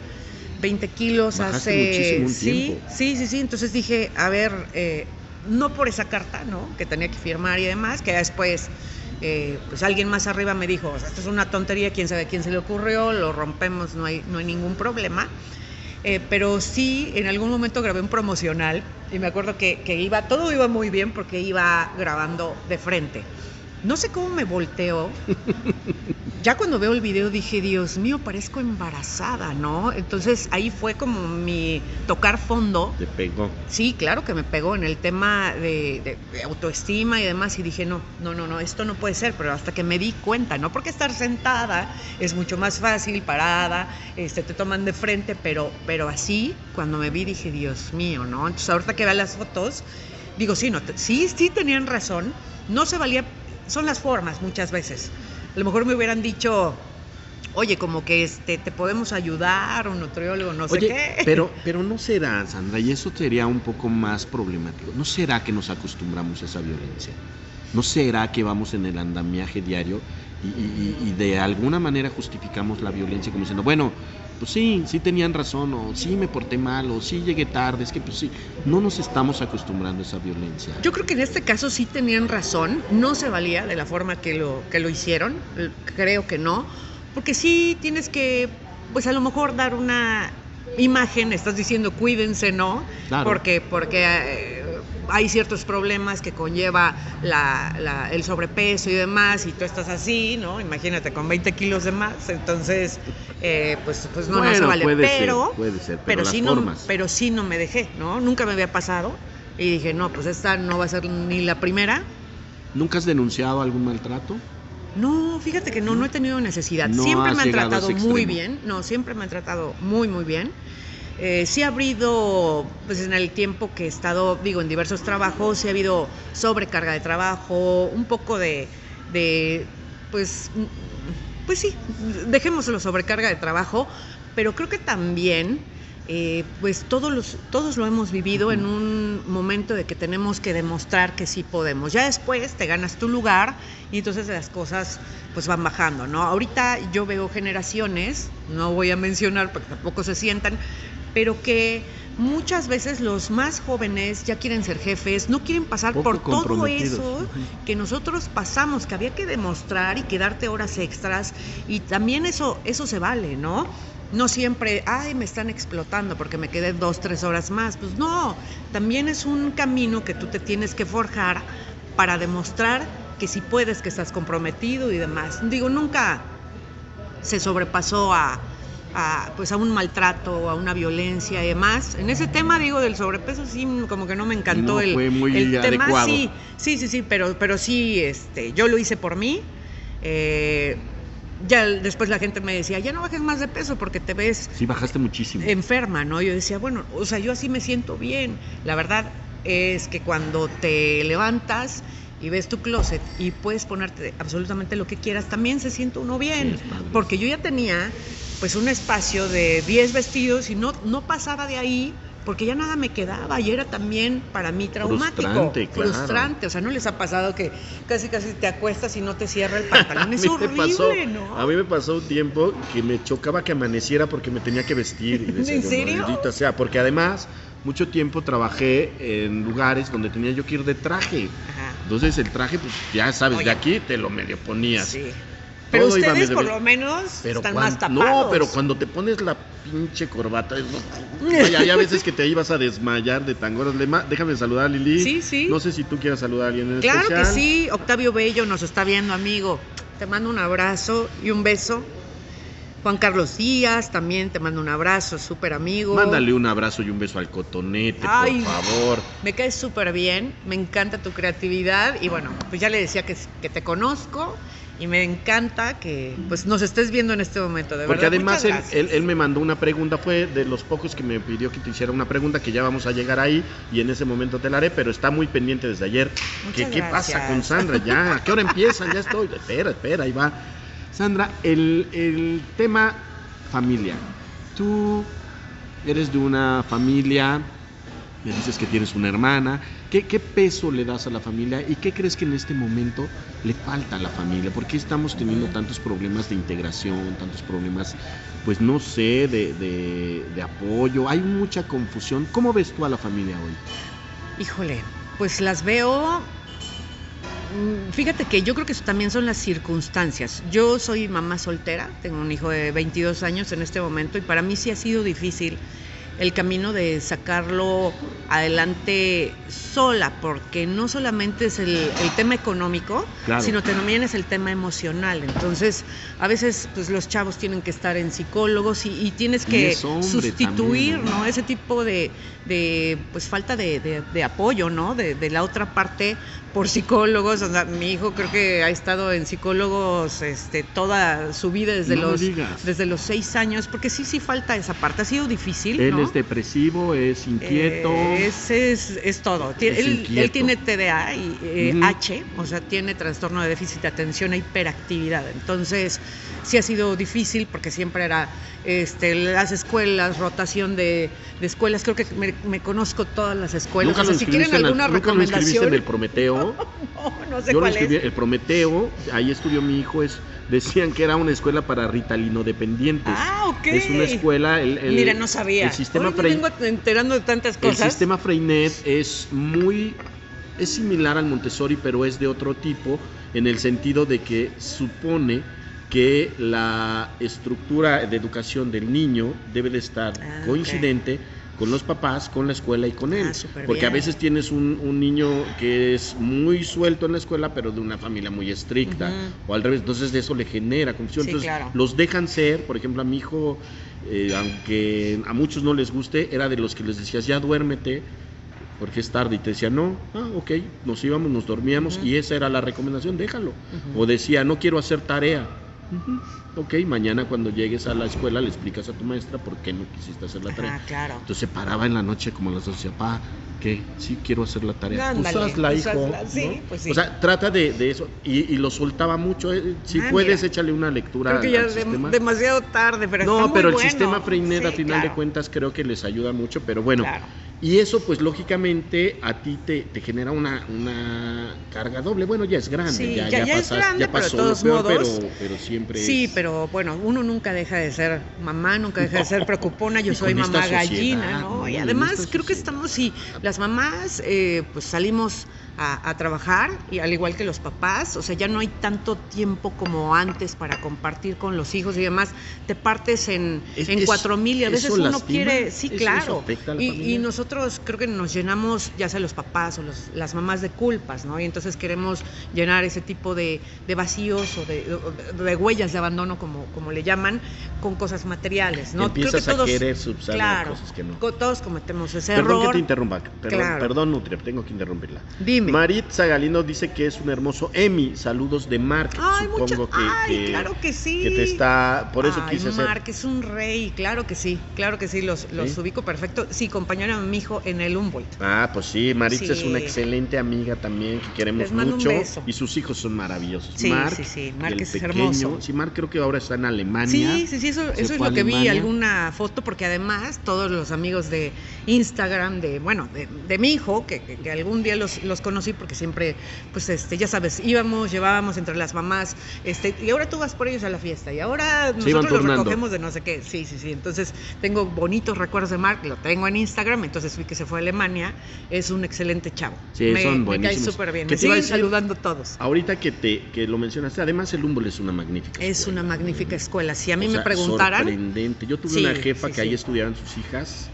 20 kilos Bajaste hace... muchísimo un sí, tiempo. sí, sí, sí, entonces dije, a ver, eh, no por esa carta, ¿no? Que tenía que firmar y demás, que después... eh, pues alguien más arriba me dijo, esto es una tontería, quién sabe a quién se le ocurrió, lo rompemos, no hay, no hay ningún problema. Eh, pero sí, en algún momento grabé un promocional y me acuerdo que, que iba, todo iba muy bien porque iba grabando de frente. No sé cómo me volteó. Ya cuando veo el video dije, Dios mío, parezco embarazada, ¿no? Entonces ahí fue como mi tocar fondo. Te pegó. Sí, claro que me pegó en el tema de, de- de autoestima y demás y dije, no, no, no, no, esto no puede ser, pero hasta que me di cuenta, ¿no? Porque estar sentada es mucho más fácil, parada, este, te toman de frente, pero, pero así, cuando me vi dije, Dios mío, ¿no? Entonces ahorita que veo las fotos, digo, sí, no, sí, sí tenían razón, no se valía, son las formas muchas veces. A lo mejor me hubieran dicho... Oye, como que este, te podemos ayudar, un nutriólogo, no sé qué. pero, pero no será, Sandra, y eso sería un poco más problemático. ¿No será que nos acostumbramos a esa violencia? ¿No será que vamos en el andamiaje diario y- y- y de alguna manera justificamos la violencia como diciendo, bueno, pues sí, sí tenían razón, o sí me porté mal, o sí llegué tarde, es que pues sí, no nos estamos acostumbrando a esa violencia. Yo creo que en este caso sí tenían razón, no se valía de la forma que lo, que lo hicieron, creo que no, porque sí tienes que, pues a lo mejor dar una imagen, estás diciendo cuídense, ¿no? Claro. Porque, porque eh, hay ciertos problemas que conlleva la- la- el sobrepeso y demás, y tú estás así, ¿no? Imagínate, con 20 kilos de más, entonces, eh, pues, pues no, no se Bueno, vale, puede ser, pero, puede ser, pero pero sí no, pero sí no me dejé, ¿no? Nunca me había pasado. Y dije, no, pues esta no va a ser ni la primera. ¿Nunca has denunciado algún maltrato? No, fíjate que no, no he tenido necesidad. No siempre me han tratado muy bien. No, siempre me han tratado muy, muy bien. Eh, sí ha habido, pues en el tiempo que he estado, digo, en diversos trabajos, sí ha habido sobrecarga de trabajo, un poco de, de pues, pues sí, dejémoslo sobrecarga de trabajo, pero creo que también, eh, pues todos, los, todos lo hemos vivido en un momento de que tenemos que demostrar que sí podemos. Ya después te ganas tu lugar y entonces las cosas pues van bajando, ¿no? Ahorita yo veo generaciones, no voy a mencionar porque tampoco se sientan, pero que muchas veces los más jóvenes ya quieren ser jefes, no quieren pasar Poco por todo eso que nosotros pasamos, que había que demostrar y que darte horas extras y también eso eso se vale, ¿no? No siempre, ay, me están explotando porque me quedé dos, tres horas más. Pues no, también es un camino que tú te tienes que forjar para demostrar que si puedes, que estás comprometido y demás. Digo, nunca se sobrepasó a, a, pues a un maltrato, a una violencia y demás. En ese tema, digo, del sobrepeso, sí, como que no me encantó No el, fue muy el tema. Sí, sí, sí, sí, pero, pero sí, este, yo lo hice por mí. Eh, ya después la gente me decía, ya no bajes más de peso porque te ves Sí, bajaste muchísimo. enferma, ¿no? Yo decía, bueno, o sea, yo así me siento bien. La verdad es que cuando te levantas y ves tu closet y puedes ponerte absolutamente lo que quieras, también se siente uno bien. Sí, porque yo ya tenía pues un espacio de 10 vestidos y no, no pasaba de ahí porque ya nada me quedaba y era también para mí traumático. Frustrante, claro. Frustrante. O sea, ¿no les ha pasado que casi casi te acuestas y no te cierra el pantalón? Es horrible, pasó, ¿no? A mí me pasó un tiempo que me chocaba que amaneciera porque me tenía que vestir. Y decía ¿En serio? "Maldita sea, porque además mucho tiempo trabajé en lugares donde tenía yo que ir de traje. Ajá. Entonces el traje, pues ya sabes, Oye. de aquí te lo medio ponías. Sí. Pero Todo ustedes por lo menos Pero están más tapados. No, pero cuando te pones la pinche corbata, hay a veces que te ibas a desmayar de tan gordas. Lema, Déjame saludar a Lili. Sí, sí. No sé si tú quieras saludar a alguien en Claro que especial. sí, Octavio Bello nos está viendo, amigo. Te mando un abrazo y un beso. Juan Carlos Díaz, también te mando un abrazo, súper amigo. Mándale un abrazo y un beso al cotonete, Ay. por favor. Me caes súper bien, me encanta tu creatividad y bueno, pues ya le decía que, que te conozco y me encanta que pues nos estés viendo en este momento, de Porque verdad. además muchas él, él- él me mandó una pregunta, fue de los pocos que me pidió que te hiciera una pregunta, que ya vamos a llegar ahí y en ese momento te la haré, pero está muy pendiente desde ayer. ¿Qué, Muchas ¿Qué pasa con Sandra? Ya, ¿a qué hora empiezan? Ya estoy. Espera, espera, ahí va. Sandra, el, el tema familia. Tú eres de una familia, me dices que tienes una hermana. ¿Qué, ¿Qué peso le das a la familia y qué crees que en este momento le falta a la familia? ¿Por qué estamos teniendo tantos problemas de integración, tantos problemas, pues no sé, de, de- de apoyo? Hay mucha confusión. ¿Cómo ves tú a la familia hoy? Híjole, pues las veo. mm, Fíjate que yo creo que eso también son las circunstancias. Yo soy mamá soltera, tengo un hijo de 22 años en este momento y para mí sí ha sido difícil el camino de sacarlo adelante sola, porque no solamente es el, el tema económico, Claro. sino también es el tema emocional. Entonces, a veces pues los chavos tienen que estar en psicólogos y, y tienes que hombre sustituir, también, ¿no? ¿no? Ese tipo de, de, pues falta de, de- de apoyo, ¿no? De la otra parte por psicólogos. O sea, mi hijo creo que ha estado en psicólogos este, toda su vida desde No los digas. desde los seis años, porque sí, sí falta esa parte. Ha sido difícil. Él ¿no? es depresivo, es inquieto. Eh, ese es, es todo. Es él, inquieto. él tiene TDA y eh. H, o sea, tiene trastorno de déficit de atención e hiperactividad. Entonces, sí ha sido difícil porque siempre era este, las escuelas, rotación de, de escuelas. Creo que me, me conozco todas las escuelas. ¿Nunca O lo sea, si quieren alguna nunca lo inscribiste recomendación. en el Prometeo? no, no sé Yo lo escribí, es. el Prometeo, ahí estudió mi hijo, es, decían que era una escuela para ritalino dependientes. Ah, ok. Es una escuela, el, el- Mira, no sabía. El sistema, Hoy me vengo enterando de tantas el cosas. sistema Freinet es muy, es similar al Montessori, pero es de otro tipo, en el sentido de que supone que la estructura de educación del niño debe de estar Ah, coincidente con los papás, con la escuela y con él. Ah, súper Porque a veces tienes un, un niño que es muy suelto en la escuela, pero de una familia muy estricta. O al revés, entonces de eso le genera confusión. Sí, entonces claro. los dejan ser, por ejemplo, a mi hijo, eh, aunque a muchos no les guste, era de los que les decías, ya duérmete, porque es tarde y te decía, no, ah, ok, nos íbamos, nos dormíamos y esa era la recomendación, déjalo. O decía, no quiero hacer tarea. Ok, mañana cuando llegues a la escuela le explicas a tu maestra por qué no quisiste hacer la tarea. Ah, claro. Entonces se paraba en la noche como a las dos y decía, pa, ¿qué? Sí, quiero hacer la tarea. Ándale, pues hazla, hijo. hazla, sí, ¿no? pues sí. O sea, trata de, de eso. Y, y lo soltaba mucho. eh, Si Ah, puedes, mira. échale una lectura Creo que ya es sistema. demasiado tarde, pero está no, muy pero el bueno. sistema Freinet, a Sí, final de cuentas, creo que les ayuda mucho. Pero bueno, Claro. Y eso, pues lógicamente, a ti te, te genera una, una carga doble. Bueno, ya es grande. Sí, ya, ya- ya ya es grande, ya pero de pasó todos peor, modos- pero, pero siempre Sí, es- pero bueno, uno nunca deja de ser mamá, nunca deja de ser preocupona. Yo Y soy mamá gallina, sociedad, ¿no? ¿no? Y además creo que estamos, sí, las mamás, eh, pues salimos a, a trabajar y al igual que los papás, o sea, ya no hay tanto tiempo como antes para compartir con los hijos y demás. Te partes en, Es- en cuatro mil y a veces uno lastima, quiere, sí, eso- claro. y, nosotros creo que nos llenamos, ya sea los papás o los- las mamás, de culpas, ¿no? Y entonces queremos llenar ese tipo de, de vacíos o de, de- de huellas de abandono, como, como le llaman, con cosas materiales, ¿no? Empiezas a querer subsanar claro, cosas que no. todos cometemos ese Perdón error. que te interrumpa, perdón, Claro. perdón Nutria, tengo que interrumpirla. Dime. Maritza Galindo dice que es un hermoso Emi, saludos de Mark, Ay, supongo mucha- que, ay, que- claro que sí. que te está, por eso Ay, quise hacer. Mark es un rey, claro que sí, claro que sí, los, los ¿Sí? ubico perfecto. Sí, compañero de mi hijo en el Humboldt. Ah, pues sí, Maritza es una excelente amiga también que queremos Les mando un mucho beso. y sus hijos son maravillosos. Sí, Mark, sí, sí, Mark es pequeño, hermoso. Sí, Mark creo que ahora está en Alemania. Sí, sí, sí, eso, es lo que vi, alguna foto, porque además todos los amigos de Instagram, de, bueno, de, de mi hijo, que, que- que algún día los, los conocí porque siempre, pues, este, ya sabes, íbamos, llevábamos entre las mamás, este, y ahora tú vas por ellos a la fiesta, y ahora nosotros los recogemos de no sé qué, sí, sí, sí, entonces tengo bonitos recuerdos de Mark, lo tengo en Instagram, entonces vi que se fue a Alemania, es un excelente chavo. Sí, me, son me cae buenísimos. súper bien, ¿Qué me siguen decir? saludando todos. Ahorita que te que lo mencionaste, además el Humboldt es una magnífica Es escuela. una magnífica escuela. Si a mí O me preguntaran, sorprendente. Yo tuve Sí, una jefa sí, que ahí sí. estudiaban sus hijas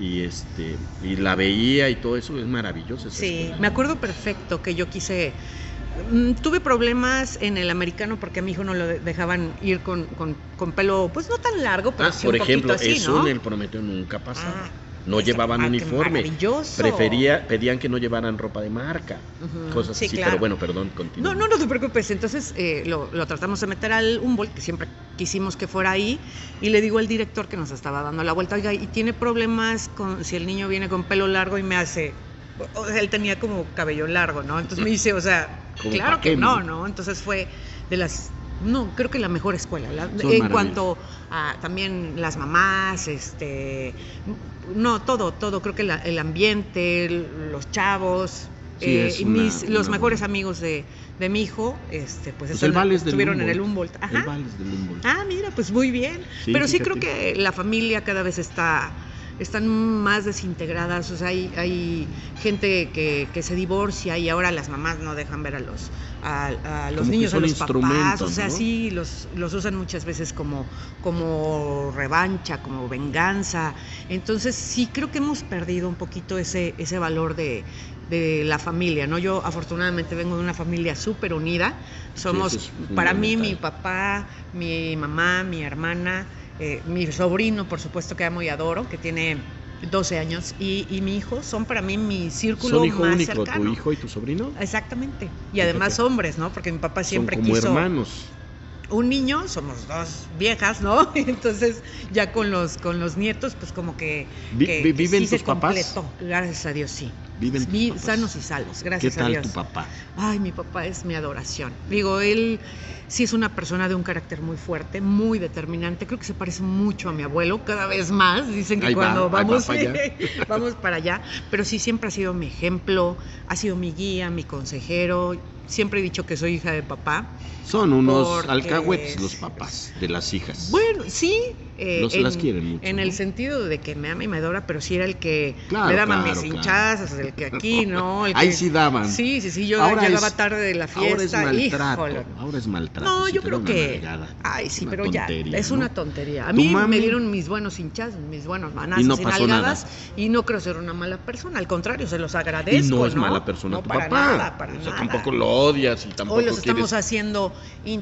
y este y la veía y todo eso es maravilloso. esa Sí, escuela. me acuerdo perfecto que yo quise. mm, Tuve problemas en el americano porque a mi hijo no lo de- dejaban ir con, con- con pelo, pues no tan largo, pero Ah, sí por un ejemplo, poquito así, eso ¿no? en el Prometeo nunca pasaba. Ah, no está- llevaban ah, uniforme. Prefería, pedían que no llevaran ropa de marca, cosas sí, así. claro. Pero bueno, perdón, continúa. No, no, no te preocupes. Entonces eh, lo, lo tratamos de meter al Humboldt, que siempre quisimos que fuera ahí, y le digo al director que nos estaba dando la vuelta, oiga, y tiene problemas con si el niño viene con pelo largo y me hace. O sea, él tenía como cabello largo, ¿no? Entonces me dice, o sea, claro que no, ¿no? Entonces fue de las. No, creo que la mejor escuela. la- en cuanto a también las mamás, este. No, todo, todo. Creo que la- el ambiente, el- los chavos. Sí, eh, y una- mis, los una mejores buena- amigos de, de mi hijo, este, pues, Pues están- estuvieron en el Humboldt. El. Vales del Humboldt. Ah, mira, pues muy bien. Sí, Pero sí fíjate. creo que la familia cada vez está están más desintegradas, o sea, hay, hay gente que, que se divorcia y ahora las mamás no dejan ver a los a, a los Como niños, a los papás, o sea, ¿no? sí, los, los usan muchas veces como, como revancha, como venganza. Entonces sí creo que hemos perdido un poquito ese, ese valor de, de la familia, ¿no? Yo afortunadamente vengo de una familia súper unida. Somos, es para mí, mi papá, mi mamá, mi hermana, eh, mi sobrino, por supuesto, que amo y adoro, que tiene 12 años, y, y mi hijo son para mí mi círculo Son hijo más único, cercano. tu hijo y tu sobrino. Exactamente. Y además Fíjate. hombres, ¿no? Porque mi papá siempre Son como quiso hermanos. un niño, somos dos viejas, ¿no? Entonces, ya con los con los nietos, pues como que, Vi- que- vi- que ¿viven sí se tus papás? completó. Gracias a Dios, sí. Viven Vi- sanos y salvos, ¿Qué gracias a tal Dios. tu papá? Ay, mi papá es mi adoración. Digo, él sí es una persona de un carácter muy fuerte, muy determinante. Creo que se parece mucho a mi abuelo, cada vez más. Dicen que Ahí cuando va vamos, para allá. vamos para allá. Pero sí siempre ha sido mi ejemplo, ha sido mi guía, mi consejero. Siempre he dicho que soy hija de papá. Son unos Porque alcahuetes los papás de las hijas. Bueno, sí. Eh, Los- las quieren mucho, En ¿no? el sentido de que me ama y me adora, pero sí era el que Claro, me daba claro, mis claro. hinchazas, el que aquí, ¿no? El Ahí sí daban. Sí, sí, sí. Yo Ahora llegaba es- tarde de la Ahora es fiesta. maltrato. híjole. Ahora es maltrato. No, si yo creo que. Ay, sí, pero ya. Es ¿no? una tontería. A mí mami- me dieron mis buenos hinchazos, mis buenos manazos Y no y pasó nalgadas, nada. y no creo ser una mala persona. Al contrario, se los agradezco. Y no es mala persona tu para papá. Nada, para o sea, nada. tampoco lo odias y tampoco Hoy los estamos haciendo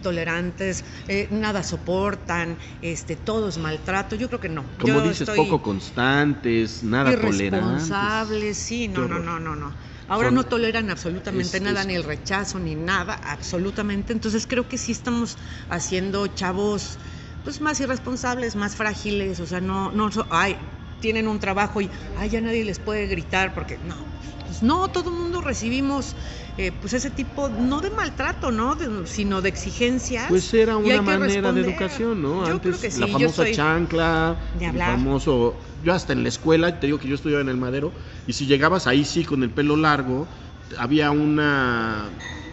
intolerantes, eh, nada soportan, este, todo es maltrato, yo creo que no. Como Yo dices, estoy poco constantes, nada tolerantes. irresponsables, sí, no, no, no, no, no. Ahora Son- no toleran absolutamente es- nada, es- ni el rechazo, ni nada, absolutamente. Entonces creo que sí estamos haciendo chavos pues más irresponsables, más frágiles, o sea, no, no, ay, tienen un trabajo y ay, ya nadie les puede gritar porque no, pues no, todo el mundo recibimos eh, pues ese tipo, no de maltrato, ¿no? De- sino de exigencias. Pues era una manera de educación, ¿no? Yo Antes creo que sí, la famosa chancla, el famoso, yo hasta en la escuela, te digo que yo estudiaba en el Madero, y si llegabas ahí sí con el pelo largo, había una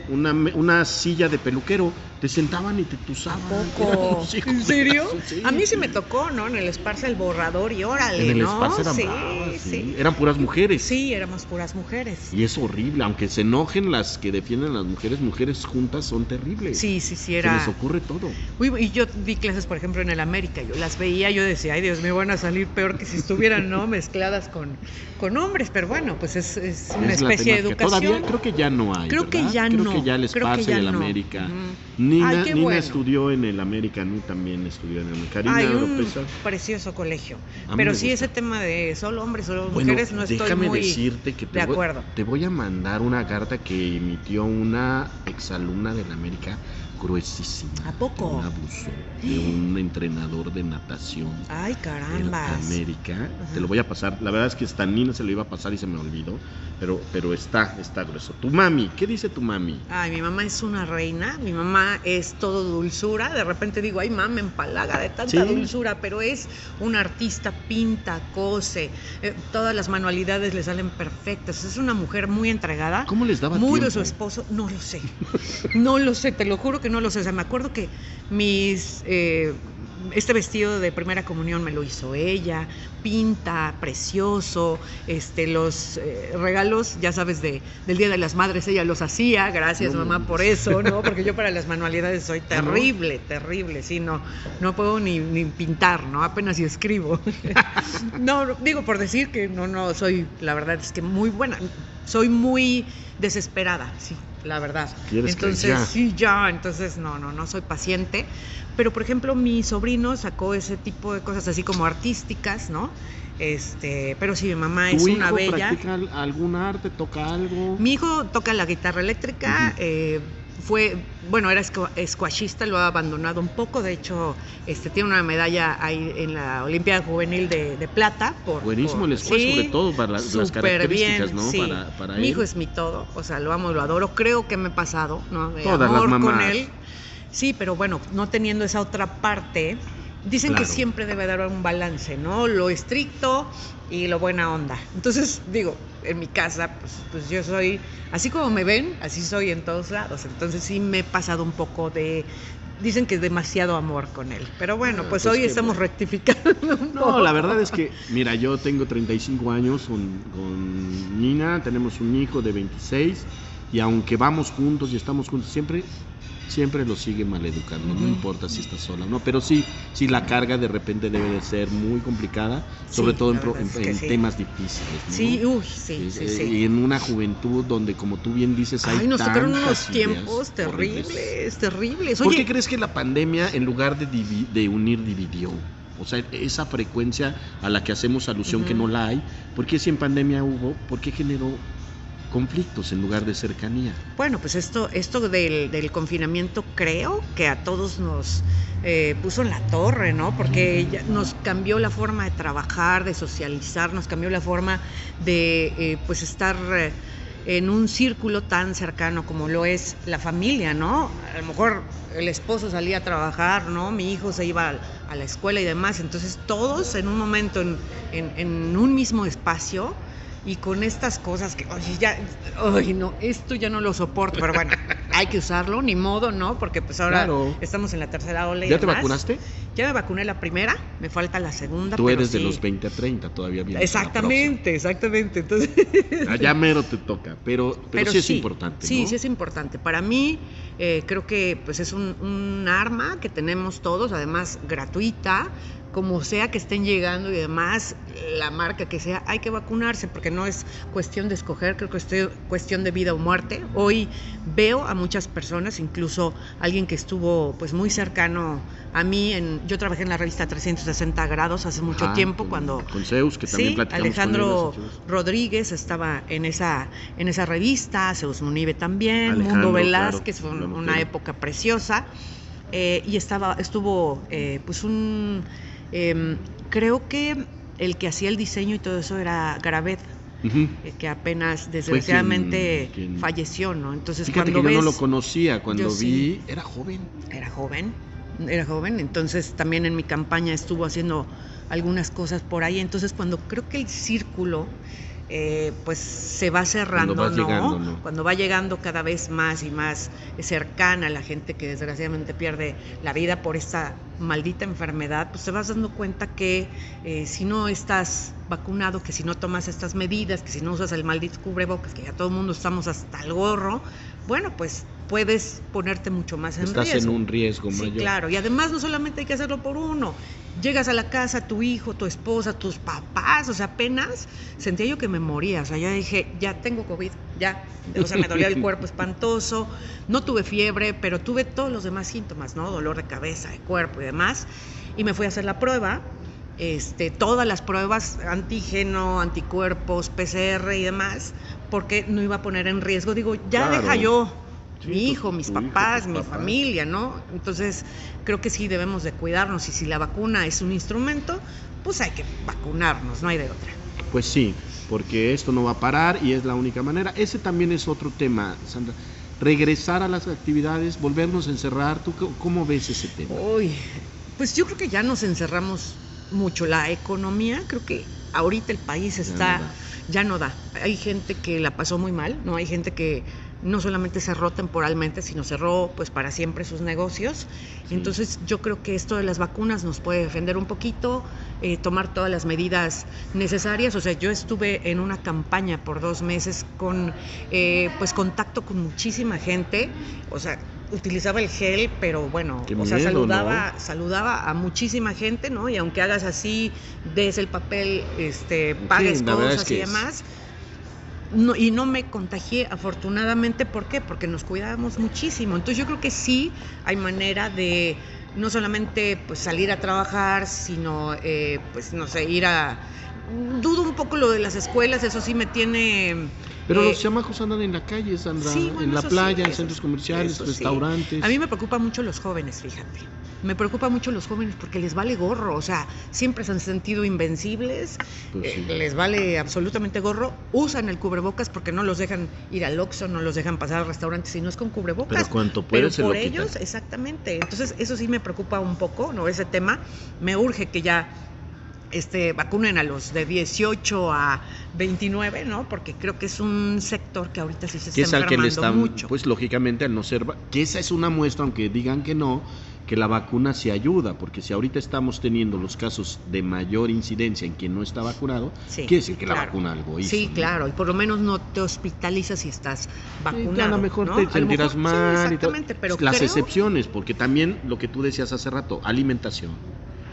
una, una silla de peluquero, te sentaban y te tusaban. Poco. ¿En serio? sí. A mí sí me tocó, ¿no? En el Esparza el borrador y órale, En el ¿no? espacio eran sí, bravas, sí. sí. Eran puras mujeres. Sí, éramos puras mujeres. Y es horrible, aunque se enojen las que defienden a las mujeres, mujeres juntas son terribles. Sí, sí, sí, Se era. les ocurre todo. Uy, y yo di clases, por ejemplo, en el América. Yo las veía, yo decía, ay Dios, me van a salir peor que si estuvieran, ¿no? Mezcladas con, con hombres. Pero bueno, pues es, es una Es especie de educación. Todavía creo que ya no hay. Creo que ya creo no, que ya el creo Esparza y el no. América. Nina, Ay, qué Nina bueno. estudió en el América, Nú también estudió en el Karina Hay un Oropesa. precioso colegio. A Pero sí, gusta. ese tema de solo hombres, solo Bueno, mujeres, no estoy déjame muy decirte que te de voy, acuerdo. te voy a mandar una carta que emitió una exalumna del América gruesísima. ¿A poco? Un abuso de un entrenador de natación. Ay, del carambas. América, te lo voy a pasar. La verdad es que esta Nina se lo iba a pasar y se me olvidó, pero, pero está, está grueso. Tu mami, ¿qué dice tu mami? Ay, mi mamá es una reina, mi mamá es todo dulzura. De repente digo, ay, mamá, empalaga de tanta Sí. dulzura, pero es una artista, pinta, cose, eh, todas las manualidades le salen perfectas. Es una mujer muy entregada. ¿Cómo les daba Muy tiempo? de su esposo, no lo sé. No lo sé, te lo juro que no lo sé. O sea, me acuerdo que mis. eh, este vestido de primera comunión me lo hizo ella, pinta, precioso, este, los eh, regalos, ya sabes, de, del Día de las Madres, ella los hacía, gracias No, mamá por eso, ¿no? Porque yo para las manualidades soy ¿no? terrible, terrible, sí, no, no puedo ni, ni pintar, ¿no? Apenas si escribo. no, digo por decir que no, no, soy, la verdad es que muy buena, soy muy desesperada, sí, la verdad. Quieres que Entonces, ya. sí, ya, entonces no, no, no soy paciente. Pero, por ejemplo, mi sobrino sacó ese tipo de cosas así como artísticas, ¿no? Este, pero sí, mi mamá es ¿Tu una bella. practica al- algún arte, toca algo? Mi hijo toca la guitarra eléctrica, eh, fue, bueno, era escu- squashista, lo ha abandonado un poco, de hecho, este, tiene una medalla ahí en la Olimpiada Juvenil de, de plata. Por, Buenísimo por- el squash, sí, sobre todo para las- características, bien, ¿no? sí. Para- para mi él. hijo es mi todo, o sea, lo amo, lo adoro, creo que me he pasado, ¿no? De Todas las amor con él. Sí, pero bueno, no teniendo esa otra parte, dicen que siempre debe dar un balance, ¿no? Lo estricto y lo buena onda. Entonces, digo, en mi casa, pues, pues yo soy, así como me ven, así soy en todos lados. Entonces sí me he pasado un poco de, dicen que es demasiado amor con él. Pero bueno, Ah, pues, pues hoy estamos bueno. rectificando. un No, la verdad es que, mira, yo tengo 35 años con, con Nina, tenemos un hijo de 26 y aunque vamos juntos y estamos juntos, siempre, siempre lo sigue maleducando, no importa si está sola o no, pero sí, sí la carga de repente debe de ser muy complicada, sobre Sí, todo en, pro- en- es que en sí. temas difíciles. ¿no? Sí, uy, sí, sí, sí. Y en una juventud donde, como tú bien dices, hay Ay, nos tocaron unos tantas ideas tiempos horribles. terribles, terribles. ¿Por Oye, qué crees que la pandemia, en lugar de, divi- de unir, dividió? O sea, esa frecuencia a la que hacemos alusión que no la hay, ¿por qué si en pandemia hubo? ¿Por qué generó conflictos en lugar de cercanía? Bueno, pues esto, esto del, confinamiento creo que a todos nos eh, puso en la torre, ¿no? Porque nos cambió la forma de trabajar, de socializar, nos cambió la forma de eh, pues estar eh, en un círculo tan cercano como lo es la familia, ¿no? A lo mejor el esposo salía a trabajar, ¿no? Mi hijo se iba a, la escuela y demás. Entonces todos en un momento en, en- en un mismo espacio y con estas cosas que, oye, ya, ay, no, esto ya no lo soporto, pero bueno, hay que usarlo, ni modo, ¿no? Porque pues ahora Claro. estamos en la tercera ola y ¿Ya te vacunaste? Ya me vacuné la primera, me falta la segunda. Tú pero eres de los 20 a 30, todavía bien. Exactamente, exactamente. Entonces, Allá mero te toca, pero, pero, sí es importante. Sí, ¿no? sí es importante. Para mí, eh, creo que pues es un, un arma que tenemos todos, además gratuita, como sea que estén llegando y demás, la marca que sea, hay que vacunarse porque no es cuestión de escoger, creo que es cuestión de vida o muerte. Hoy veo a muchas personas, incluso alguien que estuvo pues muy cercano a mí, en, yo trabajé en la revista 360 grados hace mucho tiempo cuando... Con Zeus, que también sí, Alejandro Rodríguez estaba en esa, en esa revista, Zeus Munive también, Mundo Velázquez, fue una época preciosa. Eh, y estaba, estuvo eh, pues un Em, creo que el que hacía el diseño y todo eso era Garabet, eh, que apenas desgraciadamente falleció, ¿no? Entonces cuando que yo no lo conocía, cuando vi, era joven. Era joven, era joven, entonces también en mi campaña estuvo haciendo algunas cosas por ahí, entonces cuando creo que el círculo eh, pues se va cerrando, ¿no? Cuando va llegando cada vez más y más cercana a la gente que desgraciadamente pierde la vida por esta maldita enfermedad, pues te vas dando cuenta que eh, si no estás vacunado, que si no tomas estas medidas, que si no usas el maldito cubrebocas, que ya todo el mundo estamos hasta el gorro, bueno, pues puedes ponerte mucho más en riesgo. Estás en un riesgo sí, claro, y además no solamente hay que hacerlo por uno. Llegas a la casa, tu hijo, tu esposa, tus papás, o sea, apenas sentía yo que me moría, o sea, yo dije, ya tengo COVID, ya, o sea, me dolía el cuerpo espantoso, no tuve fiebre, pero tuve todos los demás síntomas, ¿no? Dolor de cabeza, de cuerpo y demás, y me fui a hacer la prueba, este, todas las pruebas, antígeno, anticuerpos, PCR y demás, porque no iba a poner en riesgo, digo, ya deja yo mi hijo, mis papás, mi familia, ¿no? Entonces, creo que sí debemos de cuidarnos y si la vacuna es un instrumento, pues hay que vacunarnos, no hay de otra. Pues sí, porque esto no va a parar y es la única manera. Ese también es otro tema, Sandra. Regresar a las actividades, volvernos a encerrar, ¿tú cómo ves ese tema? Uy, pues yo creo que ya nos encerramos mucho. La economía, creo que ahorita el país está, ya no da. Hay gente que la pasó muy mal, ¿no? Hay gente que no solamente cerró temporalmente, sino cerró pues para siempre sus negocios. Entonces yo creo que esto de las vacunas nos puede defender un poquito, eh, tomar todas las medidas necesarias. O sea, yo estuve en una campaña por dos meses con eh, pues contacto con muchísima gente. O sea, utilizaba el gel, pero bueno, o sea, saludaba, saludaba a muchísima gente, ¿no? Y aunque hagas así, des el papel, este, pagues cosas y demás y no me contagié afortunadamente, ¿por qué? Porque nos cuidábamos muchísimo. Entonces yo creo que sí hay manera de no solamente pues, salir a trabajar, sino eh, pues no sé, ir a... Dudo un poco lo de las escuelas, eso sí me tiene pero los eh, chamacos andan en la calle, Sandra, en la playa, en centros comerciales, restaurantes. A mí me preocupa mucho los jóvenes, fíjate. Me preocupa mucho los jóvenes porque les vale gorro, o sea, siempre se han sentido invencibles, pues eh, les vale absolutamente gorro, usan el cubrebocas porque no los dejan ir al Oxxo, no los dejan pasar al restaurante si no es con cubrebocas. Pero cuanto puede Pero por ellos, exactamente. Entonces, eso sí me preocupa un poco, ¿no? Ese tema. Me urge que ya este, vacunen a los de 18 a 29, ¿no? Porque creo que es un sector que ahorita sí se está enfermando que le están, mucho. Pues lógicamente al no ser, que esa es una muestra, aunque digan que no, que la vacuna sí ayuda, porque si ahorita estamos teniendo los casos de mayor incidencia en quien no está vacunado, quiere decir que la vacuna algo hizo. Sí, claro, y por lo menos no te hospitalizas si estás vacunado. a lo mejor te sentirás mal y todo. Pero Las excepciones, porque también lo que tú decías hace rato, alimentación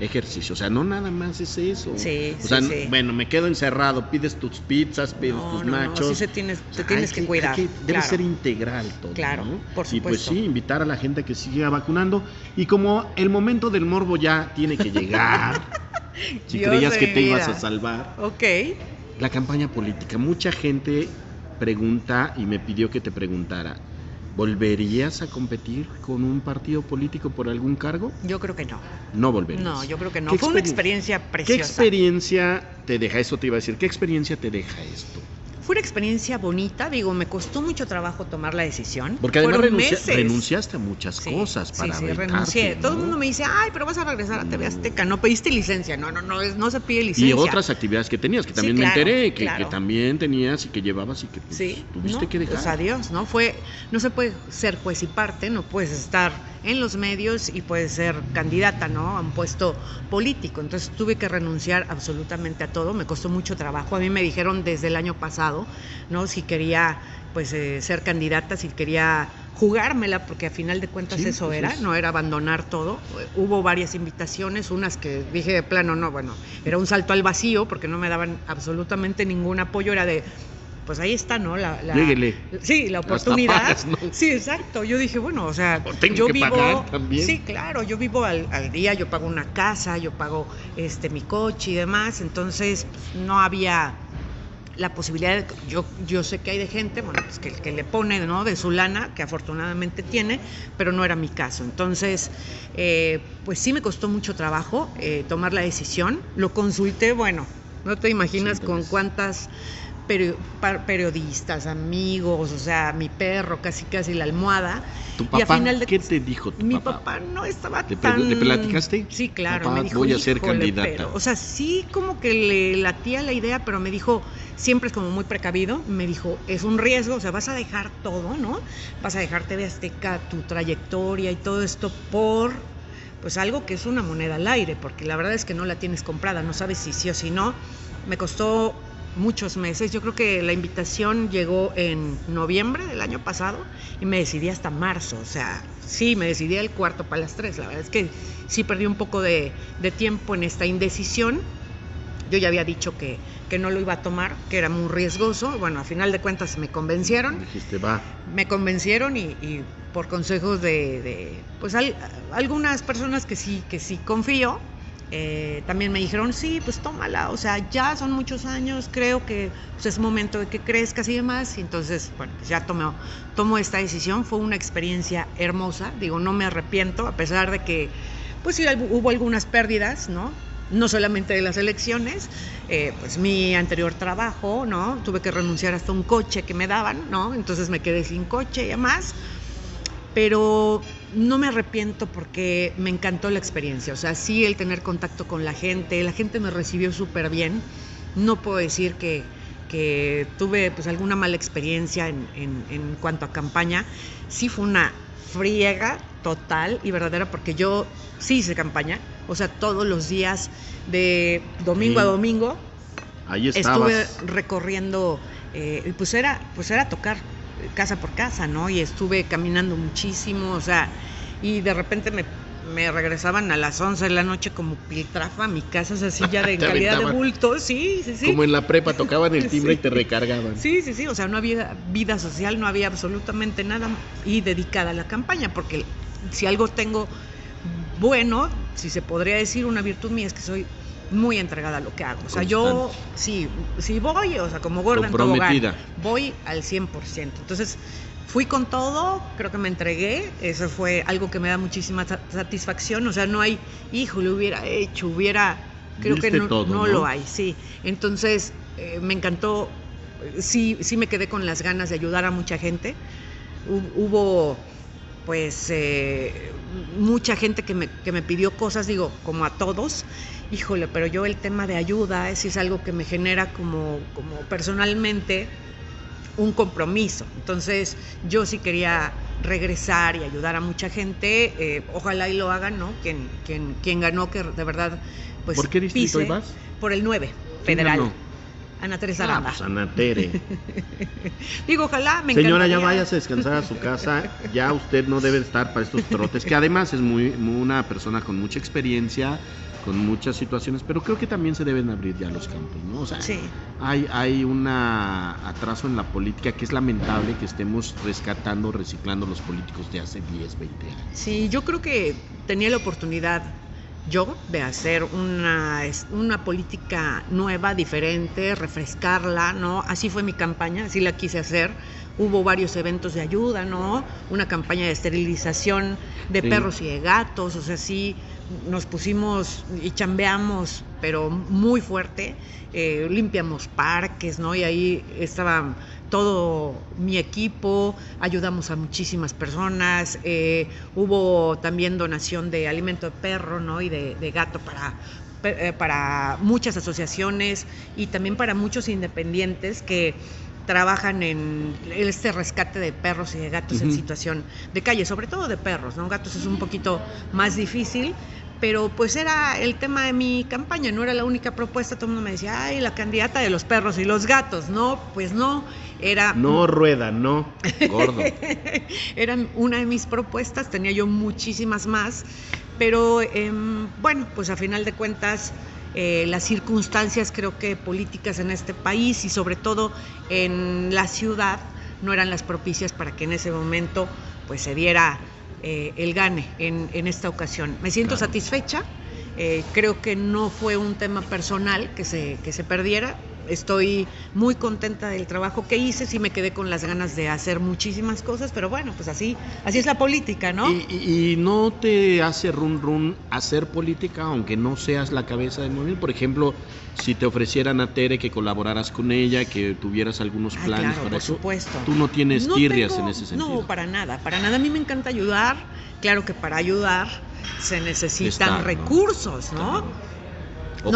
ejercicio. O sea, no nada más es eso. Sí, o sea, bueno, me quedo encerrado, pides tus pizzas, pides tus nachos. No, sí se tienes, te tienes que, cuidar. debe ser integral todo. Claro, por supuesto. Y pues sí, invitar a la gente a que siga vacunando. Y como el momento del morbo ya tiene que llegar, si creías que te ibas a salvar. Ok. La campaña política. Mucha gente pregunta y me pidió que te preguntara. ¿Volverías a competir con un partido político por algún cargo? Yo creo que no. No volverías. No, yo creo que no. Fue una experiencia preciosa. ¿Qué experiencia te deja? Eso te iba a decir. ¿Qué experiencia te deja esto? Fue una experiencia bonita, digo, me costó mucho trabajo tomar la decisión. Porque además renunciaste a muchas cosas para Sí, sí, renuncié. Todo el mundo me dice, ay, pero vas a regresar a TV Azteca, no pediste licencia. No, no, no, no se pide licencia. Y otras actividades que tenías, que también me enteré, que, también tenías y que llevabas y que pues, tuviste que dejar. Pues adiós, ¿no? Fue, no se puede ser juez y parte, no puedes estar en los medios y puedes ser candidata, ¿no? A un puesto político. Entonces tuve que renunciar absolutamente a todo, me costó mucho trabajo. A mí me dijeron desde el año pasado, ¿no? Si quería pues eh, ser candidata, si quería jugármela, porque a final de cuentas Sí, eso era, no era abandonar todo. Hubo varias invitaciones, unas que dije de plano, no, bueno, era un salto al vacío, porque no me daban absolutamente ningún apoyo, era de, pues ahí está, ¿no? La. Sí, la oportunidad. pagas, ¿no? Sí, exacto. Yo dije, bueno, o sea, O tengo yo que vivo. pagar también. Sí, claro, yo vivo al, al día, yo pago una casa, yo pago este mi coche y demás, entonces pues, no había la posibilidad de, yo yo sé que hay de gente bueno pues que, que le pone no de su lana que afortunadamente tiene pero no era mi caso entonces eh, pues sí me costó mucho trabajo eh, tomar la decisión lo consulté bueno no te imaginas Sí, con pues. cuántas periodistas amigos o sea mi perro casi casi la almohada ¿Tu y a papá final de qué te dijo tu mi papá? papá no estaba ¿Te tan... te platicaste? Sí, claro. Papá, me dijo, voy a ser "Híjole, candidata". pero", o sea, sí como que le latía la idea, pero me dijo, siempre es como muy precavido, me dijo, es un riesgo, o sea, vas a dejar todo, ¿no? Vas a dejar TV Azteca, tu trayectoria y todo esto por, pues algo que es una moneda al aire, porque la verdad es que no la tienes comprada, no sabes si sí o si no. Me costó muchos meses. Yo creo que la invitación llegó en noviembre del año pasado y me decidí hasta marzo. O sea, sí, me decidí el cuarto para las tres. La verdad es que sí perdí un poco de, de tiempo en esta indecisión. Yo ya había dicho que, que no lo iba a tomar, que era muy riesgoso. Bueno, a final de cuentas me convencieron Dijiste, va. me convencieron y, y por consejos de, de, pues al- algunas personas que sí que sí confío eh, también me dijeron sí pues tómala o sea ya son muchos años creo que pues, es momento de que crezcas y demás y entonces bueno pues ya tomo tomo esta decisión fue una experiencia hermosa digo no me arrepiento a pesar de que pues sí hub- hubo algunas pérdidas no no solamente de las elecciones, eh, pues mi anterior trabajo, ¿no? Tuve que renunciar hasta un coche que me daban, ¿no? Entonces me quedé sin coche y demás. Pero no me arrepiento porque me encantó la experiencia. O sea, sí el tener contacto con la gente, la gente me recibió súper bien. No puedo decir que, que tuve pues alguna mala experiencia en, en- en cuanto a campaña. Sí fue una friega total y verdadera porque yo sí hice campaña. O sea, todos los días de domingo a domingo Ahí estuve recorriendo, eh, y pues era, pues era tocar casa por casa, ¿no? Y estuve caminando muchísimo, o sea, y de repente me, me regresaban a las 11 de la noche como piltrafa a mi casa, sea, así ya de calidad de bulto, sí, sí, sí. Como en la prepa tocaban el timbre Sí. y te recargaban. Sí, sí, sí, o sea, no había vida social, no había absolutamente nada y dedicada a la campaña, porque si algo tengo bueno, si se podría decir una virtud mía es que soy muy entregada a lo que hago. O sea, yo sí, sí voy, o sea, como gorda en tobogán, voy al 100%. Entonces, fui con todo, creo que me entregué, eso fue algo que me da muchísima sa- satisfacción, o sea, no hay, hijo, lo hubiera hecho, hubiera, creo que no, todo, no ¿no? lo hay, sí. Entonces, eh, me encantó, sí, sí me quedé con las ganas de ayudar a mucha gente. Hu- Hubo, pues, eh, mucha gente que me, que me pidió cosas, digo, como a todos. Híjole, pero yo el tema de ayuda es, es algo que me genera como, como personalmente un compromiso. Entonces, yo sí quería regresar y ayudar a mucha gente. eh, ojalá y lo hagan, ¿no? Quien, quien, quien ganó, que de verdad, pues. ¿Por qué distrito pise ibas? Por el 9, ¿Quién federal. Ana Teresa Ah, Aranda. pues Ana Tere. Digo, ojalá, me Señora, ya váyase a descansar a su casa. Ya usted no debe estar para estos trotes, que además es muy, muy una persona con mucha experiencia, con muchas situaciones, pero creo que también se deben abrir ya los campos, ¿no? O sea, Sí. hay, hay un atraso en la política que es lamentable que estemos rescatando, reciclando los políticos de hace 10, 20 años. Sí, yo creo que tenía la oportunidad yo de hacer una, una política nueva, diferente, refrescarla, ¿no? Así fue mi campaña, así la quise hacer. Hubo varios eventos de ayuda, ¿no? Una campaña de esterilización de Sí. perros y de gatos, o sea, sí nos pusimos y chambeamos, pero muy fuerte. eh, limpiamos parques, ¿no? Y ahí estaba todo mi equipo, ayudamos a muchísimas personas, eh, hubo también donación de alimento de perro, ¿no? Y de, de gato para eh, para muchas asociaciones y también para muchos independientes que trabajan en este rescate de perros y de gatos en situación de calle, sobre todo de perros, ¿no? Gatos es un poquito más difícil, pero pues era el tema de mi campaña, no era la única propuesta, todo el mundo me decía, ay, la candidata de los perros y los gatos, no, pues no, era... No rueda, no, gordo. Eran una de mis propuestas, tenía yo muchísimas más, pero em, bueno, pues a final de cuentas... Eh, las circunstancias creo que políticas en este país y sobre todo en la ciudad no eran las propicias para que en ese momento pues se diera eh, el gane en, en, esta ocasión. Me siento satisfecha, eh, creo que no fue un tema personal que se, que se perdiera, estoy muy contenta del trabajo que hice, sí me quedé con las ganas de hacer muchísimas cosas, pero bueno, pues así, así es la política, ¿no? Y, no te hace run run hacer política, aunque no seas la cabeza del movimiento. Por ejemplo, si te ofrecieran a Tere que colaboraras con ella, que tuvieras algunos ah, planes para por eso, supuesto. tú no tienes tirrias en ese sentido. No, para nada, para nada. A mí me encanta ayudar. Claro que para ayudar se necesitan recursos, ¿no? no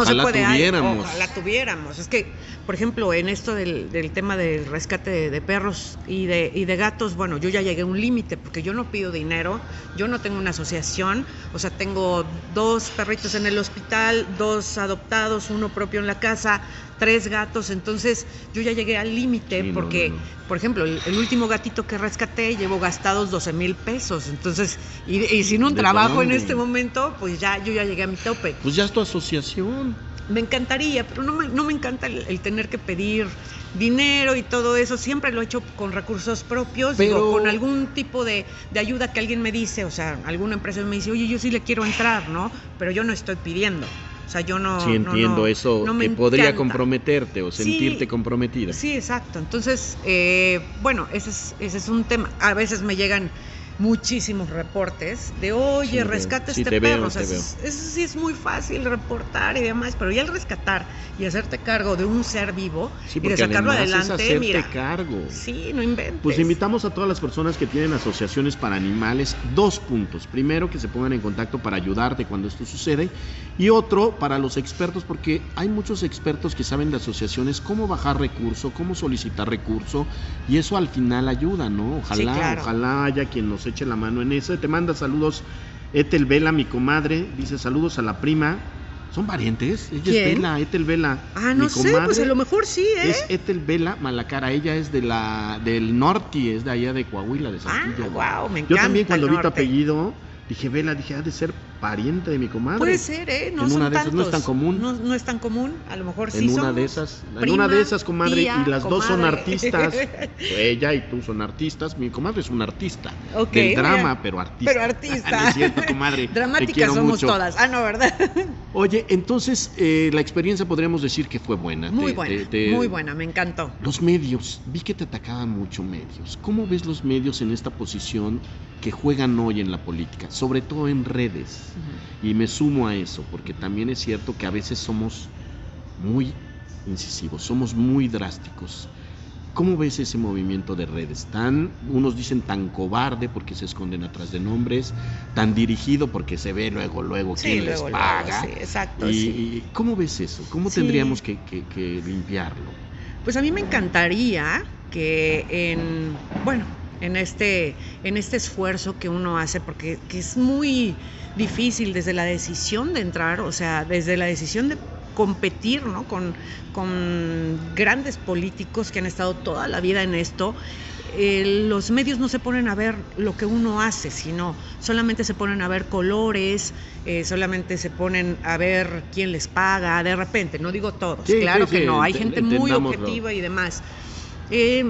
se puede tuviéramos. ojalá tuviéramos. Es que, por ejemplo, en esto del, tema del rescate de, perros y de, y de gatos, bueno, yo ya llegué a un límite porque yo no pido dinero, yo no tengo una asociación, o sea, tengo dos perritos en el hospital, dos adoptados, uno propio en la casa, tres gatos, entonces yo ya llegué al límite porque, por ejemplo, el, último gatito que rescaté llevo gastados 12 mil pesos, entonces, y, sin un trabajo en este momento, pues ya yo ya llegué a mi tope. Pues ya es tu asociación. Me encantaría, pero no me, no me encanta el, tener que pedir dinero y todo eso. Siempre lo he hecho con recursos propios, pero... con algún tipo de, de, ayuda que alguien me dice, o sea, alguna empresa me dice, oye, yo sí le quiero entrar, ¿no? Pero yo no estoy pidiendo. O sea, yo no. Sí, entiendo eso, que podría comprometerte o sentirte comprometida. Sí, exacto. Entonces, eh, bueno, ese es, ese es un tema. A veces me llegan muchísimos reportes de, oye, rescate este perro. eso, sí es muy fácil reportar y demás, pero ya el rescatar y hacerte cargo de un ser vivo y de sacarlo adelante, es mira. cargo. Sí, no inventes. Pues invitamos a todas las personas que tienen asociaciones para animales, dos puntos. Primero, que se pongan en contacto para ayudarte cuando esto sucede. Y otro, para los expertos, porque hay muchos expertos que saben de asociaciones, cómo bajar recurso, cómo solicitar recurso, y eso al final ayuda, ¿no? Ojalá, ojalá haya quien nos eche la mano en eso. Te manda saludos Etel Vela, mi comadre, dice saludos a la prima. ¿Son parientes? Ella es Vela, Etel Vela. Ah, no sé, pues a lo mejor sí, ¿eh? Es Etel Vela Malacara, ella es de la del norte, es de allá de Coahuila, de Saltillo. Ah, wow, me encanta Yo también cuando vi tu apellido, dije, Vela, dije, ha de ser pariente de mi comadre. Puede ser, ¿eh? No en una de esas no es tan común. No, es tan común, a lo mejor sí. En una de esas, en una de esas, comadre, y las dos son artistas. Ella y tú son artistas. Mi comadre es una artista. del drama, pero artista. Pero artista. es cierto, comadre. Dramáticas somos todas. Ah, no, ¿verdad? Oye, entonces eh, la experiencia podríamos decir que fue buena. Muy buena. muy buena, me encantó. Los medios, vi que te atacaban mucho medios. ¿Cómo ves los medios en esta posición que juegan hoy en la política, sobre todo en redes? Y me sumo a eso, porque también es cierto que a veces somos muy incisivos, somos muy drásticos. ¿Cómo ves ese movimiento de redes? Tan, unos dicen tan cobarde porque se esconden atrás de nombres, tan dirigido porque se ve luego, luego quién les paga. sí, exacto. Y, ¿Cómo ves eso? ¿Cómo tendríamos que, limpiarlo? Pues a mí me encantaría que en, bueno, en este, en este esfuerzo que uno hace, porque que es muy difícil desde la decisión de entrar, o sea, desde la decisión de competir ¿no? con, con grandes políticos que han estado toda la vida en esto. Eh, los medios no se ponen a ver lo que uno hace, sino solamente se ponen a ver colores, eh, solamente se ponen a ver quién les paga, de repente, no digo todos, claro que no, hay gente muy objetiva y demás. Eh,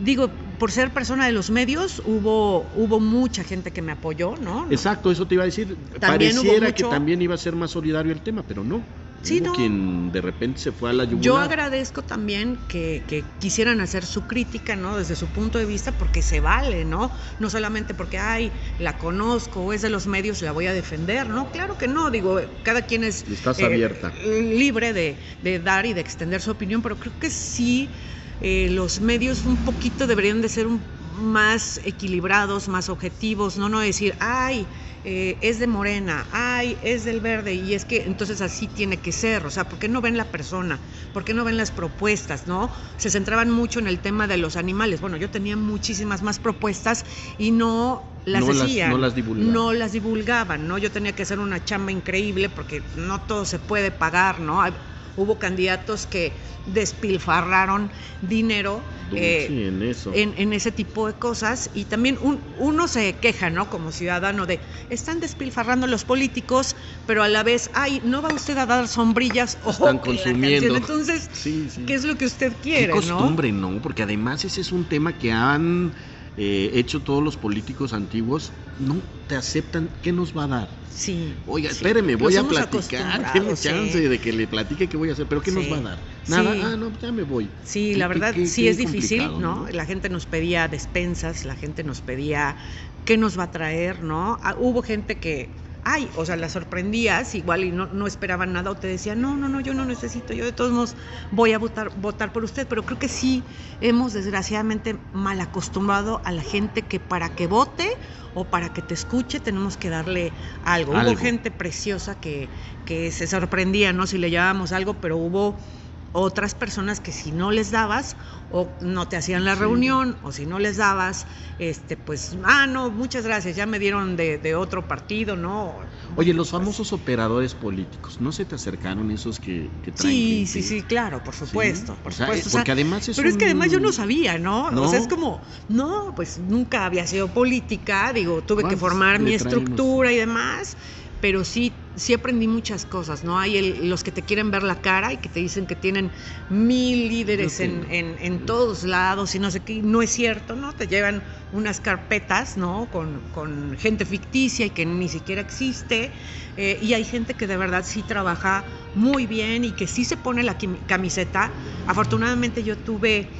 digo, por ser persona de los medios, hubo, hubo mucha gente que me apoyó, ¿no? Exacto, eso te iba a decir. Pareciera que también iba a ser más solidario el tema, pero no. Sí, no. quien de repente se fue a la yugular. Yo agradezco también que, que, quisieran hacer su crítica, ¿no? Desde su punto de vista, porque se vale, ¿no? No solamente porque, ay, la conozco o es de los medios, la voy a defender, ¿no? Claro que no, digo, cada quien es... Estás abierta. Eh, libre de, de dar y de extender su opinión, pero creo que sí eh, los medios un poquito deberían de ser un, más equilibrados, más objetivos, no no decir, ay, eh, es de morena, ay, es del verde, y es que entonces así tiene que ser, o sea, ¿por qué no ven la persona? ¿Por qué no ven las propuestas, no? Se centraban mucho en el tema de los animales. Bueno, yo tenía muchísimas más propuestas y no las No las- no las divulgaban. no las divulgaban, ¿no? Yo tenía que hacer una chamba increíble porque no todo se puede pagar, ¿no? Hubo candidatos que despilfarraron dinero eh, sí, en eso. en, en ese tipo de cosas y también un- uno se queja, ¿no? Como ciudadano de, están despilfarrando los políticos, pero a la vez, ay, no va usted a dar sombrillas o Están consumiendo. canción". Entonces, Sí, sí. ¿qué es lo que usted Qué quiere, no? costumbre, ¿no? Porque además ese es un tema que han eh, hecho todos los políticos antiguos. No te aceptan. ¿Qué nos va a dar? Sí. Oiga, sí. espéreme, voy a platicar. Deme sí. chance de que le platique qué voy a hacer. ¿Pero qué nos Sí. va a dar? Nada. Sí. Ah, no, ya me voy. Sí, la verdad qué- sí qué es difícil, ¿no? La gente nos pedía despensas, la gente nos pedía qué nos va a traer, ¿no? Ah, hubo gente que, ay, o sea, la sorprendías igual y no, no esperaban nada o te decían, no, no, no, yo no necesito, yo de todos modos voy a votar, votar por usted, pero creo que sí hemos desgraciadamente mal acostumbrado a la gente que para que vote o para que te escuche tenemos que darle algo. Algo. Hubo gente preciosa que, que se sorprendía, ¿no? Si le llevábamos algo, pero hubo otras personas que si no les dabas o no te hacían la Sí. reunión o si no les dabas, este, pues, ah, no, muchas gracias, ya me dieron de, de otro partido, ¿no? Oye, los famosos operadores políticos, ¿no se te acercaron esos que, que traen Sí, gente? sí, sí, claro, por supuesto, Sí, por o sea, supuesto. o sea, porque además es pero es que además yo no sabía, ¿no? ¿No? O sea, es como, no, pues nunca había sido política, digo, tuve que ¿Cuántos formar mi estructura y demás, pero sí, sí aprendí muchas cosas, ¿no? Hay el- los que te quieren ver la cara y que te dicen que tienen mil líderes en, en, en todos lados y no sé qué, no es cierto, ¿no? Te llevan unas carpetas, ¿no? Con, con gente ficticia y que ni siquiera existe, eh, y hay gente que de verdad sí trabaja muy bien y que sí se pone la camiseta. Afortunadamente yo tuve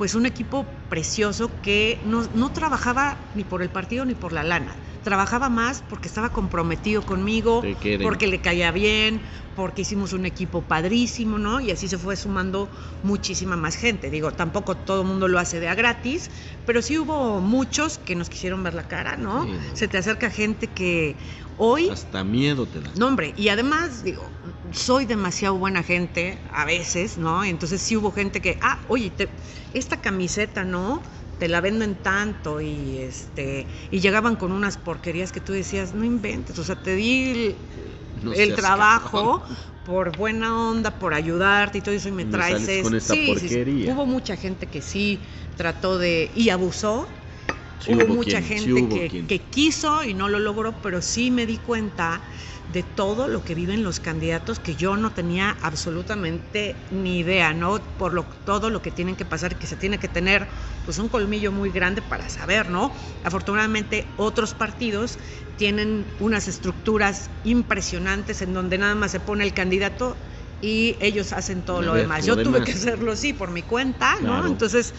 pues un equipo precioso que no, no trabajaba ni por el partido ni por la lana. Trabajaba más porque estaba comprometido conmigo, porque le caía bien, porque hicimos un equipo padrísimo, ¿no? Y así se fue sumando muchísima más gente. Digo, tampoco todo el mundo lo hace de a gratis, pero sí hubo muchos que nos quisieron ver la cara, ¿no? Sí. Se te acerca gente que hoy Hasta miedo te da. no, hombre, y además, digo, soy demasiado buena gente a veces, ¿no? Entonces sí hubo gente que, ah, oye, te- esta camiseta, ¿no? Te la vendo en tanto y este y llegaban con unas porquerías que tú decías, no inventes, o sea, te di el, No el seas trabajo cabrón. por buena onda, por ayudarte y todo eso y me traes esto. Sí, sí. Hubo mucha gente que sí trató de y abusó, Sí hubo hubo mucha quien, gente hubo que, quien. que quiso y no lo logró, pero sí me di cuenta de todo lo que viven los candidatos que yo no tenía absolutamente ni idea, ¿no? Por lo, todo lo que tienen que pasar, que se tiene que tener pues un colmillo muy grande para saber, ¿no? Afortunadamente otros partidos tienen unas estructuras impresionantes en donde nada más se pone el candidato y ellos hacen todo lo demás. Yo tuve que hacerlo sí por mi cuenta, ¿no? Entonces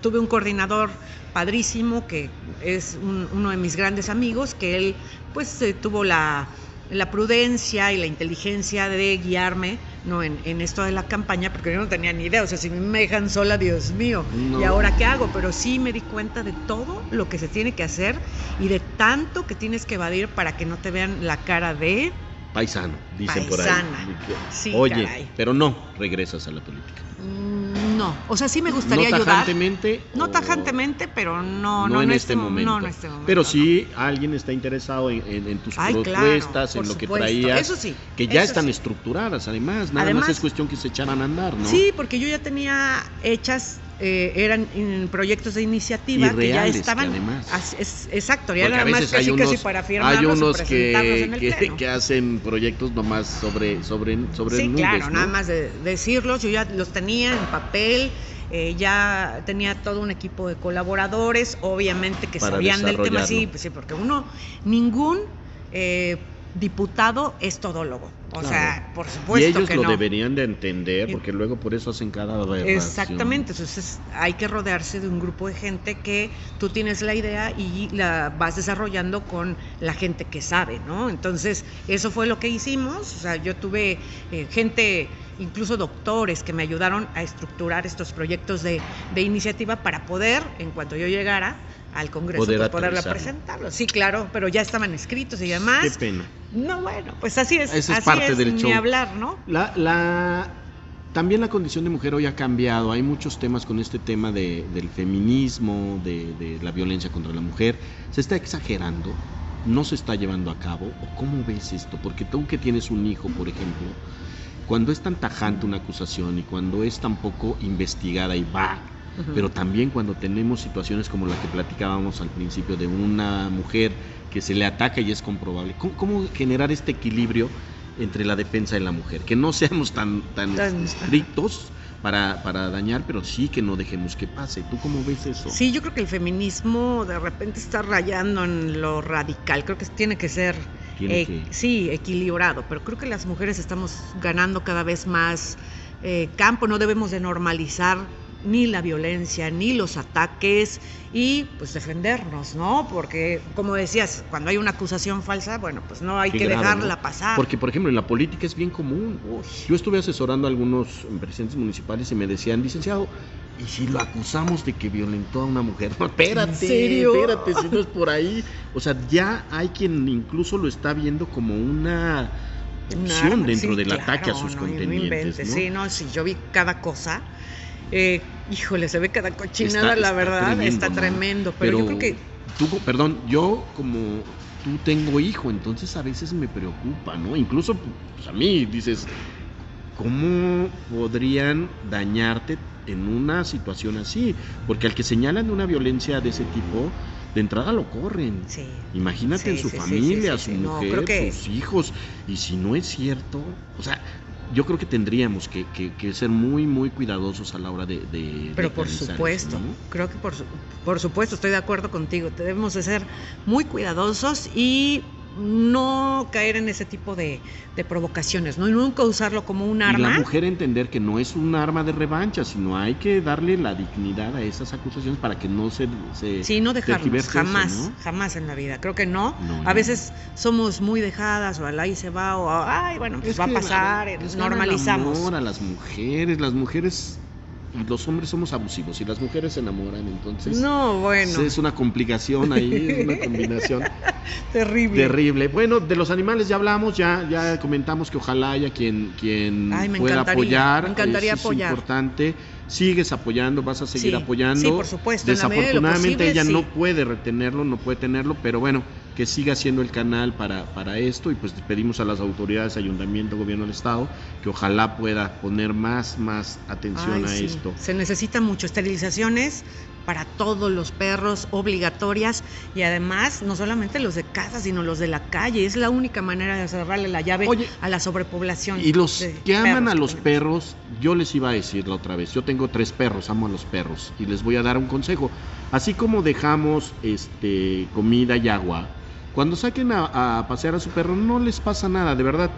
tuve un coordinador padrísimo que es un- uno de mis grandes amigos que él pues eh, tuvo la, la prudencia y la inteligencia de guiarme no en, en esto de la campaña porque yo no tenía ni idea o sea si me dejan sola Dios mío No. y ahora qué hago pero sí me di cuenta de todo lo que se tiene que hacer y de tanto que tienes que evadir para que no te vean la cara de Paisano, dicen Paisana. por ahí. Sí, Oye, caray. pero no regresas a la política. mm, no o sea sí me gustaría no ayudar tajantemente. no o- tajantemente pero no No, no, en, en este mo- momento. no en este momento Pero no. si alguien está interesado en, en- en tus Ay, claro, propuestas, en lo que traías, Eso sí, que ya están sí. estructuradas, además, nada Además- más es cuestión que se echaran a andar, ¿no? Sí, porque yo ya tenía hechas, eh, eran en proyectos de iniciativa que ya reales, que estaban. además. es- exacto, ya era más hay casi unos, casi para hay firmarlos unos y presentarlos que, en el que, hacen proyectos nomás sobre, sobre, sobre Sí, nubes, claro, ¿no? nada más de decirlos, yo ya los tenía en papel, eh, ya tenía todo un equipo de colaboradores, obviamente que Para sabían del tema, sí, pues sí, porque uno, ningún eh, diputado es todólogo, o Claro. sea, por Y supuesto ellos que lo no. deberían de entender, Y- porque luego por eso hacen cada aberración. Exactamente, entonces hay que rodearse de un grupo de gente que tú tienes la idea y la vas desarrollando con la gente que sabe, ¿no? Entonces, eso fue lo que hicimos, o sea, yo tuve eh, gente incluso doctores que me ayudaron a estructurar estos proyectos de, de iniciativa para poder, en cuanto yo llegara, al Congreso Poder poderla aterrizarlo. presentarlo. Sí, claro, pero ya estaban escritos y demás. Qué pena. No, bueno, pues así es. Esa es así parte es, del ni show. hablar, ¿no? La, la, también la condición de mujer hoy ha cambiado. Hay muchos temas con este tema de- del feminismo, de, de la violencia contra la mujer. ¿Se está exagerando? ¿No se está llevando a cabo? ¿O cómo ves esto? Porque tú que tienes un hijo, por ejemplo, cuando es tan tajante una acusación y cuando es tan poco investigada y va, Pero también cuando tenemos situaciones como la que platicábamos al principio de una mujer que se le ataca y es comprobable, ¿cómo, cómo generar este equilibrio entre la defensa de la mujer? Que no seamos tan, tan Tan- estrictos para, para dañar, pero sí que no dejemos que pase. ¿Tú cómo ves eso? Sí, yo creo que el feminismo de repente está rayando en lo radical. Creo que tiene que ser, Tiene eh, que- sí, equilibrado. Pero creo que las mujeres estamos ganando cada vez más eh, campo. No debemos de normalizar ni la violencia, ni los ataques y pues defendernos, ¿no? Porque, como decías, cuando hay una acusación falsa, bueno, pues no hay Qué que grave, dejarla ¿no? pasar. Porque, por ejemplo, en la política es bien común. Yo estuve asesorando a algunos presidentes municipales y me decían, licenciado, ¿y si lo acusamos de que violentó a una mujer? No, espérate, ¿En serio? espérate, si no es por ahí. O sea, ya hay quien incluso lo está viendo como una Un opción dentro sí, del ataque a sus no, y no contendientes. inventes, ¿no? Sí, no, sí, yo vi cada cosa. Eh, híjole, se ve cada cochinada, Está- la está verdad, tremendo, está ¿no? pero, pero, yo creo que Tú, perdón, yo como tú tengo hijo, entonces a veces me preocupa, ¿no? Incluso pues, a mí dices, ¿cómo podrían dañarte en una situación así? Porque al que señalan de una violencia de ese tipo, de entrada lo corren. sí. Imagínate Sí, en su sí, familia, su. No, mujer, que- sus hijos. Y si no es cierto, o sea, yo creo que tendríamos que, que- que ser muy, muy cuidadosos a la hora de... de Pero por supuesto, eso, ¿no? creo que por, por supuesto, estoy de acuerdo contigo. Debemos de ser muy cuidadosos y no caer en ese tipo de, de provocaciones, ¿no? Y nunca usarlo como un Y arma. la mujer entender que no es un arma de revancha, sino hay que darle la dignidad a esas acusaciones para que no se... se Sí, no eso, jamás, ¿no? jamás en la vida. Creo que no. No, a no. veces somos muy dejadas, o al ahí se va, o ay, bueno, pues Es va a pasar, la- normalizamos. amor a las mujeres, las mujeres y los hombres somos abusivos y las mujeres se enamoran, entonces No, bueno, es una complicación ahí, es una combinación terrible. terrible. Bueno, de los animales ya hablamos, ya ya comentamos que ojalá haya quien quien Ay, me pueda encantaría, apoyar, me encantaría eso apoyar. es importante. Sigues apoyando, vas a seguir Sí, apoyando. sí, por supuesto, en la medida de lo Desafortunadamente posible, ella sí. no puede retenerlo, no puede tenerlo, pero bueno, que siga siendo el canal para, para esto y pues pedimos a las autoridades, ayuntamiento, gobierno del estado, que ojalá pueda poner más, más atención Ay, a sí. esto. Se necesita mucho esterilizaciones para todos los perros obligatorias y además no solamente los de casa, sino los de la calle. Es la única manera de cerrarle la llave Oye, a la sobrepoblación. Y los que aman a los perros, yo les iba a decir la otra vez, yo tengo tres perros, amo a los perros y les voy a dar un consejo. Así como dejamos este, comida y agua, cuando saquen a, pasear a su perro no les pasa nada, de verdad,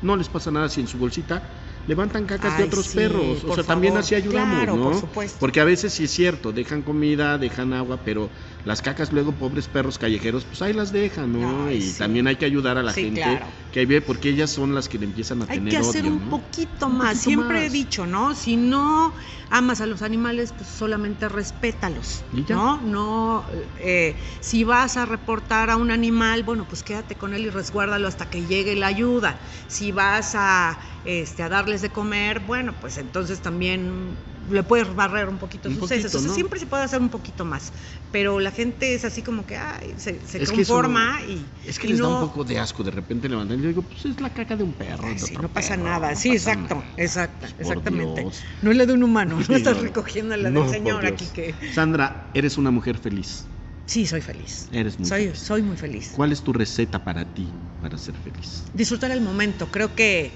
no les pasa nada si en su bolsita levantan cacas de otros sí, perros. O sea, también así ayudamos, Claro, ¿no? por supuesto. Porque a veces sí es cierto, dejan comida, dejan agua, pero las cacas luego, pobres perros callejeros, pues ahí las dejan, ¿no? Ay, y sí. también hay que ayudar a la Sí, gente claro. que ahí ve, porque ellas son las que le empiezan a Hay tener que hacer odio, un ¿no? poquito Un más. poquito Siempre he dicho, ¿no? Si no amas a los animales, pues solamente respétalos. ¿No? No. eh, si vas a reportar a un animal, bueno, pues quédate con él y resguárdalo hasta que llegue la ayuda. Si vas a, este, a de comer, bueno, pues entonces también le puedes barrer un poquito Un sus poquito, heces. O sea, ¿no? siempre se puede hacer un poquito más. Pero la gente es así como que, ay, se, conforma no- y. Es que y les da un poco de asco de repente levantar y yo digo, pues es la caca de un perro. Ay, de sí, no pasa perro, nada. Sí, pasa exacto, nada. exacto, exactamente. Dios. No es la de un humano, no estás recogiendo la del señor aquí que. Sandra, eres una mujer feliz. Sí, soy feliz. Eres muy Soy, feliz. soy muy feliz. ¿Cuál es tu receta para ti, para ser feliz? Disfrutar el momento. Creo que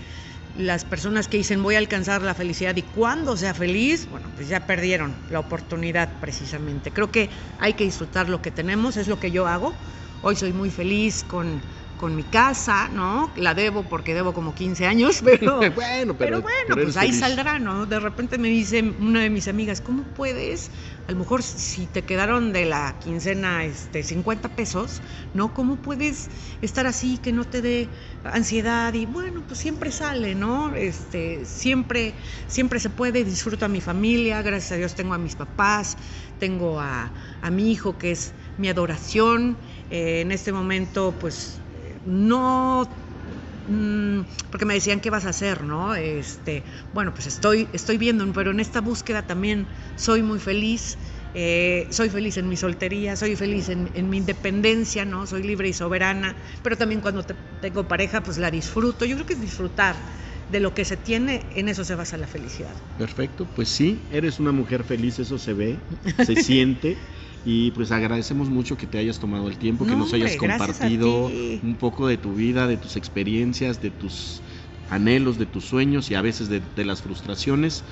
las personas que dicen voy a alcanzar la felicidad y cuando sea feliz, bueno, pues ya perdieron la oportunidad precisamente. Creo que hay que disfrutar lo que tenemos, es lo que yo hago. Hoy soy muy feliz con, con mi casa, ¿no? La debo porque debo como 15 años, pero bueno, pero, pero bueno, pero pues ahí feliz. saldrá, ¿no? De repente me dice una de mis amigas, ¿cómo puedes? A lo mejor si te quedaron de la quincena este 50 pesos, ¿no? ¿Cómo puedes estar así que no te dé ansiedad? Y bueno, pues siempre sale, ¿no? Este, siempre siempre se puede, disfruto a mi familia, gracias a Dios tengo a mis papás, tengo a, a mi hijo que es mi adoración. Eh, en este momento, pues no porque me decían qué vas a hacer, ¿no? Este, bueno, pues estoy, estoy viendo, pero en esta búsqueda también soy muy feliz. eh, soy feliz en mi soltería, soy feliz en, en mi independencia, ¿no? Soy libre y soberana, pero también cuando te- tengo pareja, pues la disfruto. Yo creo que es disfrutar de lo que se tiene, en eso se basa la felicidad. Perfecto, pues sí, eres una mujer feliz, eso se ve, se siente. Y pues agradecemos mucho que te hayas tomado el tiempo, que No, nos hayas hombre, compartido ti. un poco de tu vida, de tus experiencias, de tus anhelos, de tus sueños y a veces de, de las frustraciones.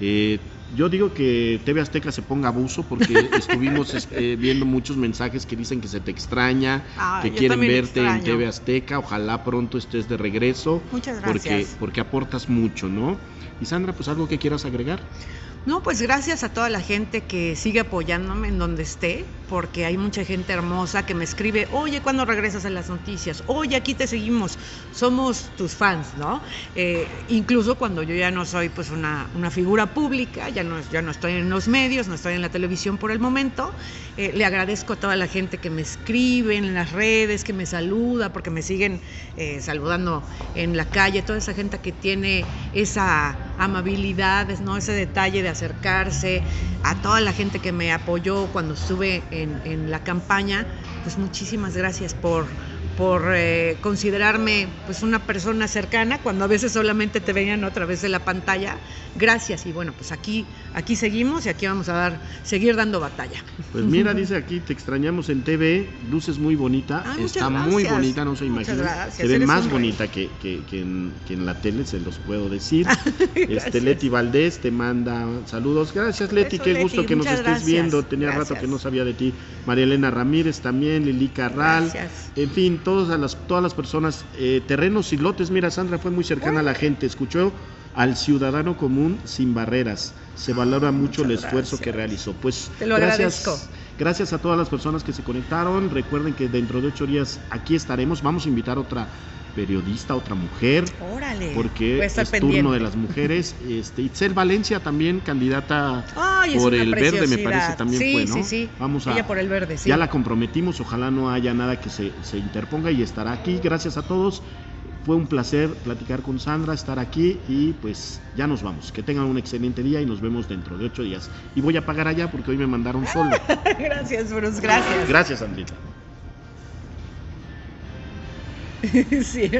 Eh, yo digo que TV Azteca se ponga abuso porque estuvimos es- eh, viendo muchos mensajes que dicen que se te extraña, Ah, que quieren verte en. TV Azteca. Ojalá pronto estés de regreso Muchas porque, gracias. porque aportas mucho, ¿no? Y Sandra, pues algo que quieras agregar. No, pues gracias a toda la gente que sigue apoyándome en donde esté, porque hay mucha gente hermosa que me escribe, oye, ¿cuándo regresas a las noticias? Oye, aquí te seguimos, somos tus fans, ¿no? Eh, incluso cuando yo ya no soy pues una, una figura pública, ya no, ya no estoy en los medios, no estoy en la televisión por el momento, eh, le agradezco a toda la gente que me escribe en las redes, que me saluda, porque me siguen eh, saludando en la calle, toda esa gente que tiene esa amabilidad, ¿no? ese detalle de acercarse, a toda la gente que me apoyó cuando estuve en, la campaña, pues muchísimas gracias por, por eh, considerarme pues una persona cercana cuando a veces solamente te veían otra vez de la pantalla. Gracias y bueno, pues aquí aquí seguimos y aquí vamos a dar seguir dando batalla. Pues mira, dice aquí, te extrañamos en TV, luces muy bonita, muchas está muy bonita, no se imagina. Se ve eres más bonita que, que- que en, que en la tele, se los puedo decir. este Gracias. Leti Valdés te manda saludos. Gracias Leti, Eso, qué Leti, gusto que nos estés gracias. viendo. Tenía rato que no sabía de ti. María Elena Ramírez también, Lili Carral. Gracias. En fin, todas las, todas las personas, eh, terrenos y lotes. Mira, Sandra fue muy cercana a la gente, escuchó al ciudadano común sin barreras. Se valora mucho el esfuerzo que realizó. Pues Te lo gracias, agradezco. gracias a todas las personas que se conectaron. Recuerden que dentro de ocho días aquí estaremos. Vamos a invitar a otra periodista, otra mujer, Órale. porque es estar turno pendiente. de las mujeres. Este, Itzel Valencia también, candidata Ay, por el verde, me parece también sí, fue, ¿no? Sí, sí, Vamos a, Ella por el verde, sí. ya la comprometimos, ojalá no haya nada que se, se interponga y estará aquí. Gracias a todos. Fue un placer platicar con Sandra, estar aquí y pues ya nos vamos. Que tengan un excelente día y nos vemos dentro de ocho días. Y voy a pagar allá porque hoy me mandaron solo. gracias, Bruce, gracias. Gracias, Sandrita. sí,